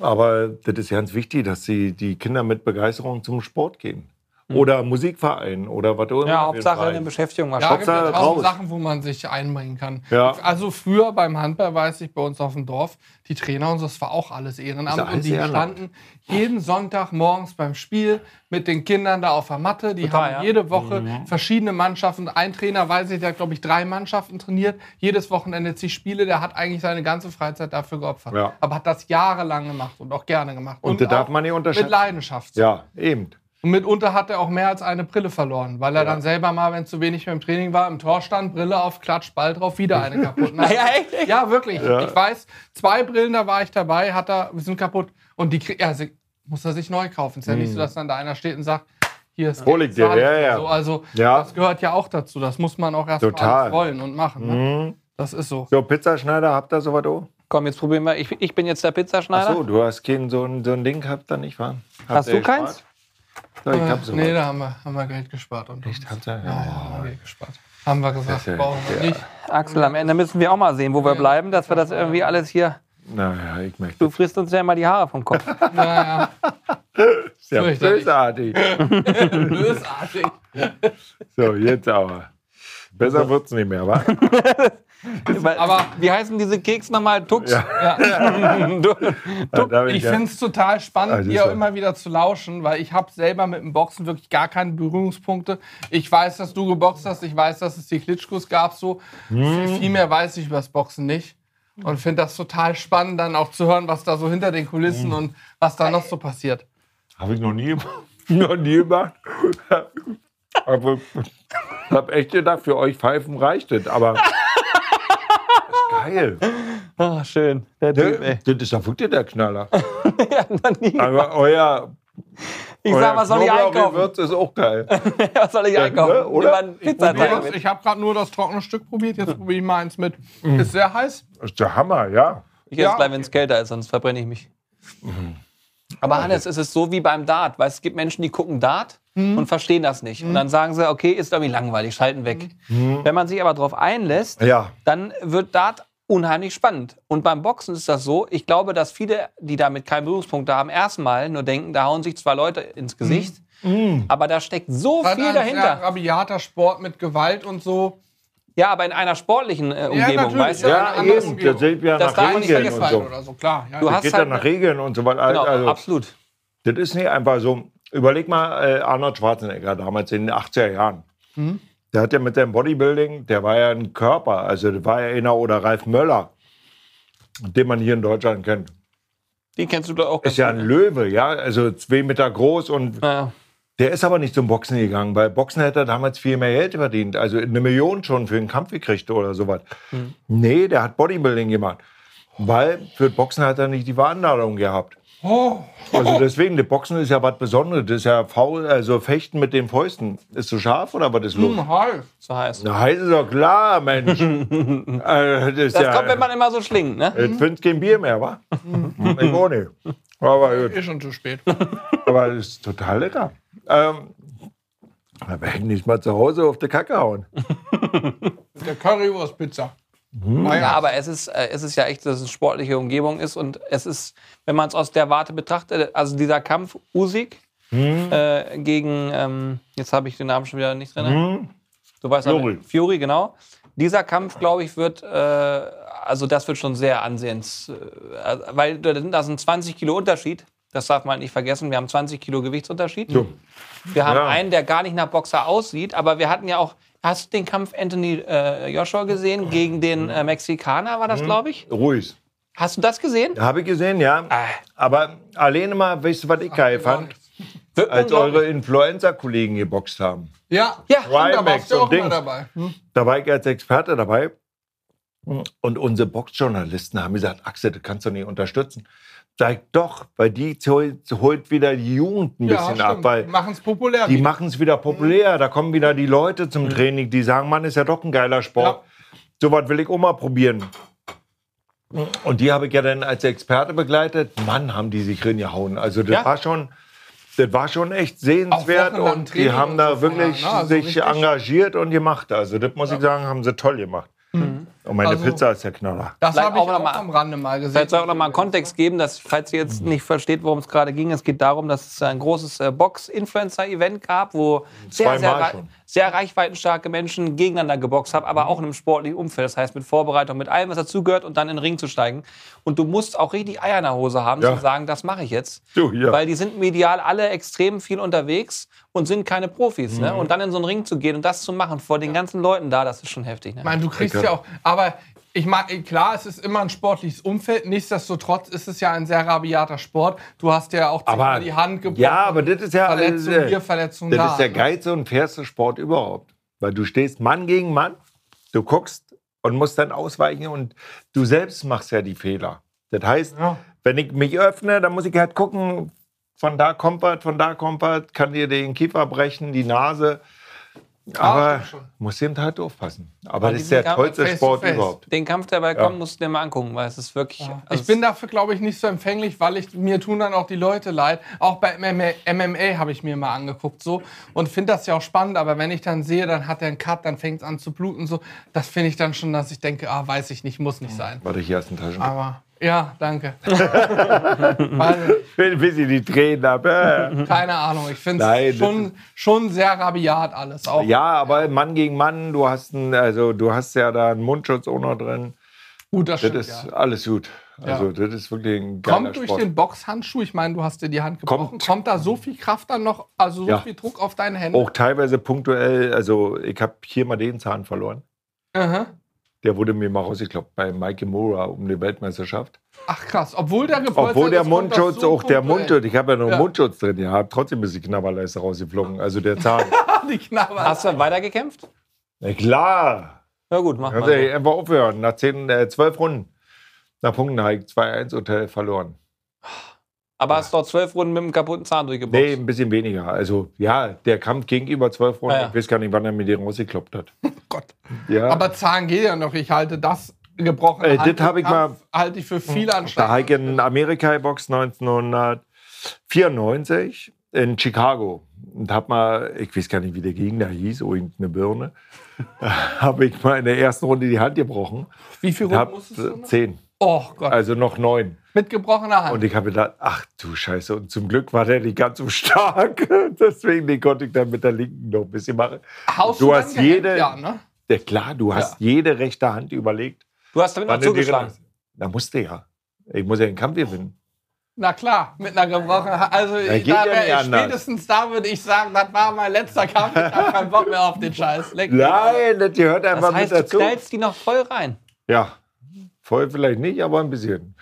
Aber das ist ganz wichtig, dass die, die Kinder mit Begeisterung zum Sport gehen. Oder Musikverein oder was auch immer. Ja, Hauptsache eine Beschäftigung Ja, schaffen. gibt ja Hauptsache. Sachen, wo man sich einbringen kann. Ja. Also früher beim Handball, weiß ich, bei uns auf dem Dorf, die Trainer und so, das war auch alles Ehrenamt. Alles und die Ehrenamt. standen jeden Sonntag morgens beim Spiel mit den Kindern da auf der Matte. Die Total, haben ja. jede Woche Mhm. verschiedene Mannschaften. Ein Trainer, weiß ich, der hat, glaube ich, drei Mannschaften trainiert. Jedes Wochenende zig Spiele. Der hat eigentlich seine ganze Freizeit dafür geopfert. Ja. Aber hat das jahrelang gemacht und auch gerne gemacht. Und das darf man nicht unterschätzen. Mit Leidenschaft. Ja, eben. Und mitunter hat er auch mehr als eine Brille verloren, weil er dann selber mal, wenn es zu wenig mehr im Training war, im Tor stand, Brille auf, Klatsch, Ball drauf, wieder eine kaputt. [laughs] Na, Ja, echt? ja, wirklich. Ja. Ich weiß, zwei Brillen, da war ich dabei, hat er, wir sind kaputt. Und die ja, sie, muss er sich neu kaufen. Ist ja nicht so, dass dann da einer steht und sagt, hier ist Hm. Hol ich dir, ja, ja. So, also Ja. das gehört ja auch dazu. Das muss man auch erst mal wollen und machen. Ne? Mhm. Das ist so. So, Pizzaschneider, habt ihr sowas auch? Komm, jetzt probieren wir. Ich, ich bin jetzt der Ach Pizzaschneider. so, du hast kein so ein, so ein Ding gehabt, da nicht wahr? Habt Hast du keins? So, ich Äh, hab sowas. nee, da haben wir, haben wir Geld gespart. Und Echt, habt ihr? Ja, Ja, haben wir Geld gespart. Haben wir gesagt, ja- brauchen wir ja. nicht. Axel, am Ende müssen wir auch mal sehen, wo wir bleiben, dass wir das irgendwie alles hier. Naja, ich möchte. Du frisst uns ja immer die Haare vom Kopf. [laughs] Ja, Ist ja bösartig. [laughs] Bösartig. So, jetzt aber. Besser wird's nicht mehr, wa? [laughs] Aber wie heißen diese Keks nochmal? Tux? Ja. [laughs] Da darf Ich ja- finde es total spannend, ist ja- immer wieder zu lauschen, weil ich habe selber mit dem Boxen wirklich gar keine Berührungspunkte. Ich weiß, dass du geboxt hast, ich weiß, dass es die Klitschkos gab, so. Hm. Viel, viel mehr weiß ich über das Boxen nicht. Und finde das total spannend, dann auch zu hören, was da so hinter den Kulissen Hm. und was da noch so passiert. Habe ich noch nie, [laughs] noch nie gemacht. Aber ich habe echt gedacht, für euch Pfeifen reicht das. Aber das ist geil. Ah, schön. Der Typ, ey. Das ist doch wirklich der Knaller. [laughs] Ja, noch nie. Aber euer, Ich euer sag, was soll ich einkaufen? Gewürz ist auch geil. [laughs] Was soll ich einkaufen? ne, oder? Nimm mal einen Pizzateig mit. Ich habe gerade nur das trockene Stück probiert, jetzt probiere ich mal eins mit. Ist sehr heiß. Das ist der Hammer, ja. Ich esse Ja. gleich, wenn es kälter ist, sonst verbrenne ich mich. Aber Hannes, es ist so wie beim Dart. Weil es gibt Menschen, die gucken Dart und verstehen das nicht. Und dann sagen sie, okay, ist irgendwie langweilig, schalten weg. Wenn man sich aber darauf einlässt, Ja. dann wird Dart unheimlich spannend. Und beim Boxen ist das so, ich glaube, dass viele, die damit keinen Berührungspunkt haben, erstmal nur denken, da hauen sich zwei Leute ins Gesicht. Aber da steckt so Halt viel ein dahinter. rabiater Sport mit Gewalt und so. Ja, aber in einer sportlichen äh, Umgebung, natürlich, weißt du? ja. Ja, eben. Umgebung. Das sind wir Das nach darf man nicht Regeln und so. Oder so, klar. Ja, Du ja. hast Geht halt dann nach Regeln und so weiter. Genau, Also, absolut. Das ist nicht einfach so. Überleg mal, äh, Arnold Schwarzenegger damals in den 80er Jahren. Mhm. Der hat ja mit seinem Bodybuilding, der war ja ein Körper. Also, der war ja einer oder Ralf Möller, den man hier in Deutschland kennt. Die kennst du doch auch. Ist ja ein Löwe, ja. Also zwei Meter groß und Ja. der ist aber nicht zum Boxen gegangen, weil Boxen hätte er damals viel mehr Geld verdient. Also eine Million schon für einen Kampf gekriegt oder sowas. Hm. Nee, der hat Bodybuilding gemacht. Weil für Boxen hat er nicht die Veranlagung gehabt. Oh, Also deswegen, das Boxen ist ja was Besonderes. Das ist ja faul, also Fechten mit den Fäusten. Ist so scharf oder was ist los? hm, heiß. So heißt. Na, heiß ist doch klar, Mensch. äh, [laughs] das ist Das ja, kommt, wenn man immer so schlingt, ne? Jetzt findest kein Bier mehr, wa? ich auch nicht. Aber gut. Ist schon zu spät. [laughs] Aber es ist total lecker. Ähm, da werde ich nicht mal zu Hause auf die Kacke hauen. Der Currywurst-Pizza. War Ja, aber es ist, äh, es ist ja echt, dass es eine sportliche Umgebung ist und es ist, wenn man es aus der Warte betrachtet, also dieser Kampf Usyk äh, gegen, ähm, jetzt habe ich den Namen schon wieder nicht drin. Hm? Du weißt Fury. aber, Fury, genau. Dieser Kampf, glaube ich, wird, äh, also das wird schon sehr ansehens, äh, weil da sind, da sind 20 Kilo Unterschied. Das darf man nicht vergessen. Wir haben 20 Kilo Gewichtsunterschied. So. Wir haben Ja. einen, der gar nicht nach Boxer aussieht, aber wir hatten ja auch. Hast du den Kampf Anthony äh, Joshua gesehen gegen den äh, Mexikaner, war das, glaube ich? Ruhig. Hast du das gesehen? Habe ich gesehen, ja. Ah. Aber alleine mal, weißt du, was ich geil fand? Wird Als eure Influencer-Kollegen geboxt haben. Ja, Ja, stimmt, da warst du auch Dings. dabei. Hm? Da war ich als Experte dabei. Und unsere Boxjournalisten haben gesagt, Axel, das kannst du nicht unterstützen. Ich, doch, weil die holt, wieder die Jugend ein bisschen ab, weil Machen es populär. die machen es wieder populär. Da kommen wieder die Leute zum Training, die sagen, Mann, ist ja doch ein geiler Sport. So was will ich auch mal probieren. Und die habe ich ja dann als Experte begleitet. Mann, haben die sich reingehauen. Also das Ja. war schon, das war schon echt sehenswert und die Training haben und da so wirklich ne? Also sich richtig- engagiert und gemacht. Also das muss ich sagen, haben sie toll gemacht. Und meine Also- Pizza ist der Knaller. Das Vielleicht habe ich auch noch auch mal- am Rande mal gesehen. Vielleicht soll ich auch noch mal einen Kontext geben, dass, falls ihr jetzt nicht versteht, worum es gerade ging. Es geht darum, dass es ein großes äh, Box-Influencer-Event gab, wo sehr, Zweimal sehr, rei- schon. Sehr reichweitenstarke Menschen gegeneinander geboxt haben, aber auch in einem sportlichen Umfeld. Das heißt, mit Vorbereitung, mit allem, was dazugehört und dann in den Ring zu steigen. Und du musst auch richtig Eier in der Hose haben, Ja. zu sagen, das mache ich jetzt. Du, ja. Weil die sind medial alle extrem viel unterwegs und sind keine Profis. Ne? Und dann in so einen Ring zu gehen und das zu machen vor den ganzen Leuten da, das ist schon heftig. Ne? Ich meine, du kriegst ja auch. Aber ich meine, klar, es ist immer ein sportliches Umfeld. Nichtsdestotrotz ist es ja ein sehr rabiater Sport. Du hast ja auch Aber die Hand gebrochen. ja, aber das ist ja Verletzung äh, hier, Verletzung Das da. ist der geilste und fairste Sport überhaupt. Weil du stehst Mann gegen Mann, du guckst und musst dann ausweichen und du selbst machst ja die Fehler. Das heißt, Ja. wenn ich mich öffne, dann muss ich halt gucken, von da kommt was, von da kommt was, kann dir den Kiefer brechen, die Nase. Aber schon. muss eben halt aufpassen. Aber das ist der Kampf tollste face Sport face. überhaupt. Den Kampf, der bald Ja. kommt, musst du dir mal angucken, weil es ist wirklich. also Ich bin dafür, glaube ich, nicht so empfänglich, weil ich, mir tun dann auch die Leute leid. Auch bei MMA, MMA habe ich mir mal angeguckt so und finde das ja auch spannend. Aber wenn ich dann sehe, dann hat er einen Cut, dann fängt es an zu bluten so. Das finde ich dann schon, dass ich denke, ah, weiß ich nicht, muss nicht sein. Warte, hier ist ein Taschen. Aber ja, danke. [laughs] Weil, Bis ich die Tränen habe. [laughs] keine Ahnung, ich finde es schon, schon sehr rabiat alles. Auch Ja, aber Mann gegen Mann, du hast, ein, also, du hast ja da einen Mundschutz auch noch drin. gut, das Das stimmt. ist Ja. alles gut. Also, das ist wirklich ein geiler Kommt durch Sport. den Boxhandschuh, ich meine, du hast dir die Hand gebrochen, kommt, Kommt. da so viel Kraft dann noch, also so Ja. viel Druck auf deine Hände? Auch teilweise punktuell, also ich habe hier mal den Zahn verloren. Aha. Der wurde mir mal rausgekloppt bei Mike Mura um die Weltmeisterschaft. Ach krass, obwohl der gepolstert Obwohl der Mundschutz, so auch der. Mundschutz, ich habe ja noch einen Ja. Mundschutz drin, ja, trotzdem ist die Knabberleiste rausgeflogen. Also der Zahn. [laughs] Die Knabber. Hast du weitergekämpft? Na klar. Ja gut, mach Kannst mal. So. einfach aufhören. Nach zehn, äh, zwölf Runden. Nach Punkten habe ich 2-1 Hotel verloren. Aber hast doch zwölf Runden mit einem kaputten Zahn durchgeboxt. Nee, ein bisschen weniger. Also ja, der Kampf ging über zwölf Runden. Ja, ja. Ich weiß gar nicht, wann er mir den rausgekloppt hat. [laughs] Gott. Ja. Aber Zahn geht ja noch. Ich halte das gebrochene Äh, das Hand- hab ich Kampf halte ich für viel Da anstrengend. habe ich in Amerika geboxt 1994 in Chicago. Und hab mal, ich weiß gar nicht, wie der Gegner hieß, irgendeine Birne. [laughs] Da habe ich mal in der ersten Runde die Hand gebrochen. Wie viel Ich Runden habe musstest du noch? zehn, Oh Gott, also noch neun. mit gebrochener Hand. Und ich habe gedacht, ach du Scheiße. Und zum Glück war der nicht ganz so stark. [laughs] Deswegen den konnte ich dann mit der linken noch ein bisschen machen. Haust du dann hast jede- Ja, ne? Ja, klar, du hast jede rechte Hand überlegt. Du hast damit noch du zugeschlagen. Da musste ja. Ich muss ja den Kampf gewinnen. Na klar, mit einer gebrochenen Hand. Also Ja, geht da ja ich spätestens da würde ich sagen, das war mein letzter Kampf. Ich habe keinen Bock mehr auf den Scheiß. Leck. Nein, das gehört einfach Das heißt, mit du dazu. knallst die noch voll rein. Ja, voll vielleicht nicht, aber ein bisschen.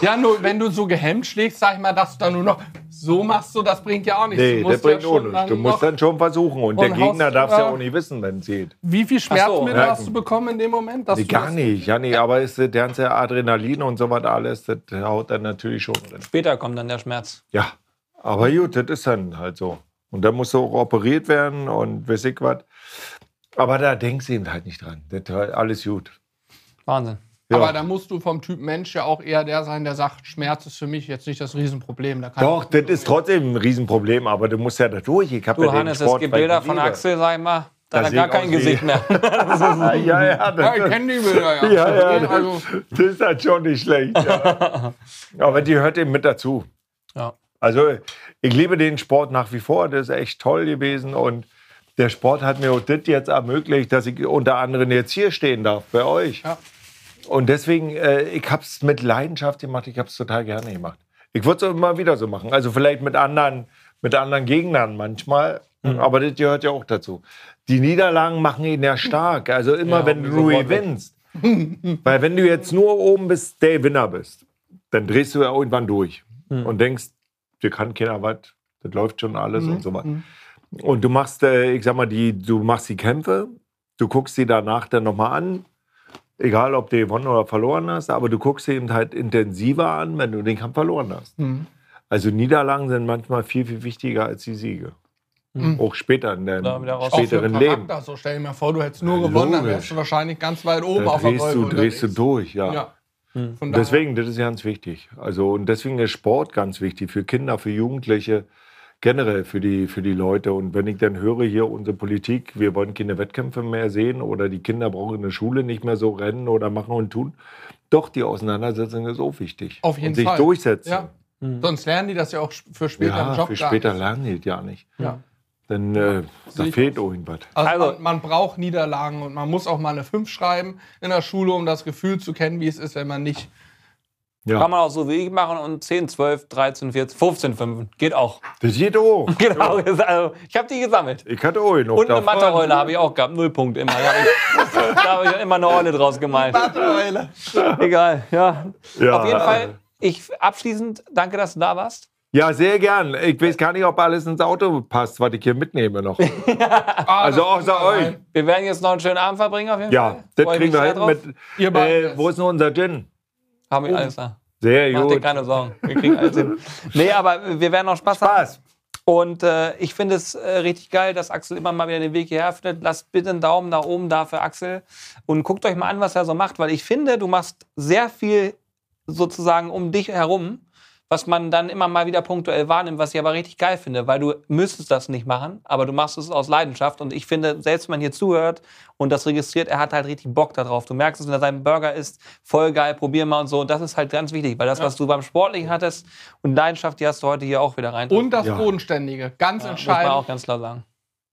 Ja, nur wenn du so gehemmt schlägst, sag ich mal, dass du dann nur noch so machst, so, das bringt ja auch nichts. Nee, Du das musst bringt ja auch nichts. dann Du musst dann schon versuchen. Und, der Und Gegner haust darf es ja immer- auch nicht wissen, wenn es geht. Wie viel Schmerzmittel ja. hast du bekommen in dem Moment? Dass Nee, du gar nicht, ja nee, aber ist das ganze Adrenalin und so was alles, das haut dann natürlich schon drin. Später kommt dann der Schmerz. Ja, aber gut, das ist dann halt so. Und dann musst du auch operiert werden und weiß ich was. Aber da denkst du eben halt nicht dran. Das ist halt alles gut. Wahnsinn. Ja. Aber da musst du vom Typ Mensch ja auch eher der sein, der sagt, Schmerz ist für mich jetzt nicht das Riesenproblem. Da kann Doch, das ist trotzdem ein Riesenproblem, aber du musst ja da durch. Ich hab Du, ja den Hannes, es gibt Bilder von. Axel, sag ich mal. Da hat er gar kein Gesicht mehr. ja, [laughs] ja, Ja, das, ich kenne die Bilder, ja. ja, ja, das, Also, das ist halt schon nicht schlecht. Ja. [laughs] Aber die hört eben mit dazu. Ja. Also ich liebe den Sport nach wie vor, das ist echt toll gewesen und der Sport hat mir auch das jetzt ermöglicht, dass ich unter anderem jetzt hier stehen darf bei euch. Ja. Und deswegen, äh, ich habe es mit Leidenschaft gemacht, ich habe es total gerne gemacht. Ich würde es auch immer wieder so machen. Also vielleicht mit anderen, mit anderen Gegnern manchmal, aber das gehört ja auch dazu. Die Niederlagen machen ihn ja stark. Also immer, Ja, wenn du gewinnst. Weil wenn du jetzt nur oben bist, der Gewinner bist, dann drehst du ja irgendwann durch und denkst, dir kann keiner was, das läuft schon alles und so weiter. Und du machst, äh, ich sag mal, die, du machst die Kämpfe, du guckst sie danach dann nochmal an, egal ob du gewonnen oder verloren hast, aber du guckst sie eben halt intensiver an, wenn du den Kampf verloren hast. Also Niederlagen sind manchmal viel, viel wichtiger als die Siege. Auch später in deinem späteren Leben. So stell dir mal vor, du hättest nur gewonnen, dann wärst Logisch. du wahrscheinlich ganz weit oben Da auf der drehst du, drehst du durch, ja. Ja. Hm. Daher- Deswegen, das ist ganz wichtig. Also, und deswegen ist Sport ganz wichtig für Kinder, für Jugendliche, generell für die, für die Leute. Und wenn ich dann höre hier unsere Politik, wir wollen keine Wettkämpfe mehr sehen oder die Kinder brauchen in der Schule nicht mehr so rennen oder machen und tun. Doch, die Auseinandersetzung ist auch wichtig. Auf jeden und sich Fall. durchsetzen. Ja. Sonst lernen die das ja auch für später im Ja, Job für gar später nicht. lernen die ja nicht. Ja. Dann äh, da fehlt irgendwas. Also, Also- man, man braucht Niederlagen und man muss auch mal eine 5 schreiben in der Schule, um das Gefühl zu kennen, wie es ist, wenn man nicht. Ja. Kann man auch so wie ich machen und 10, 12, 13, 14, 15, 5. Geht auch. Das geht auch. Genau. Also, ich habe die gesammelt. Ich hatte auch noch Und eine. Mathe-Eule habe ich auch gehabt. Null Punkte immer. Da habe ich, [laughs] da hab ich immer eine Eule draus gemalt. Egal, ja. Ja. Auf jeden Fall, ich abschließend danke, dass du da warst. Ja, sehr gern. Ich weiß gar nicht, ob alles ins Auto passt, was ich hier mitnehme noch. [laughs] Ah, Also das außer euch. Wir werden jetzt noch einen schönen Abend verbringen auf jeden Ja, Fall. das Freu ich kriegen wir hin mit. Äh, wo ist denn unser Gin? Haben wir alles da. Sehr Mach dir gut. keine Sorgen. Wir kriegen alles hin. [laughs] Nee, aber wir werden noch Spaß, haben. Spaß. Und äh, ich finde es äh, richtig geil, dass Axel immer mal wieder den Weg hierher findet. Lasst bitte einen Daumen nach oben da für Axel und guckt euch mal an, was er so macht, weil ich finde, du machst sehr viel sozusagen um dich herum, was man dann immer mal wieder punktuell wahrnimmt, was ich aber richtig geil finde, weil du müsstest das nicht machen, aber du machst es aus Leidenschaft und ich finde, selbst wenn man hier zuhört und das registriert, er hat halt richtig Bock darauf. Du merkst es, wenn er seinen Burger isst, voll geil, probier mal und so. Und das ist halt ganz wichtig, weil das, was du beim Sportlichen hattest und Leidenschaft, die hast du heute hier auch wieder rein. Und das Ja. Bodenständige. Ganz muss man entscheidend. auch ganz klar sagen.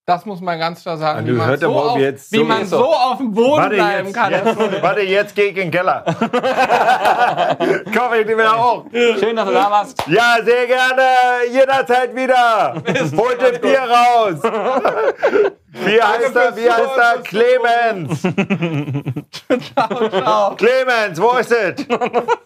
Das muss man ganz klar sagen. Ah, wie man, hört so, auf, jetzt wie so man so auf dem Boden Warte bleiben jetzt, kann. jetzt, warte, jetzt geh ich in den Keller. [laughs] Komm, ich nehme wieder hoch. Schön, dass du da warst. Ja, sehr gerne. Jederzeit wieder. Holt das Bier raus. Wie heißt er? Wie heißt er? Clemens. [laughs] Ciao. Clemens, wo ist es? [laughs]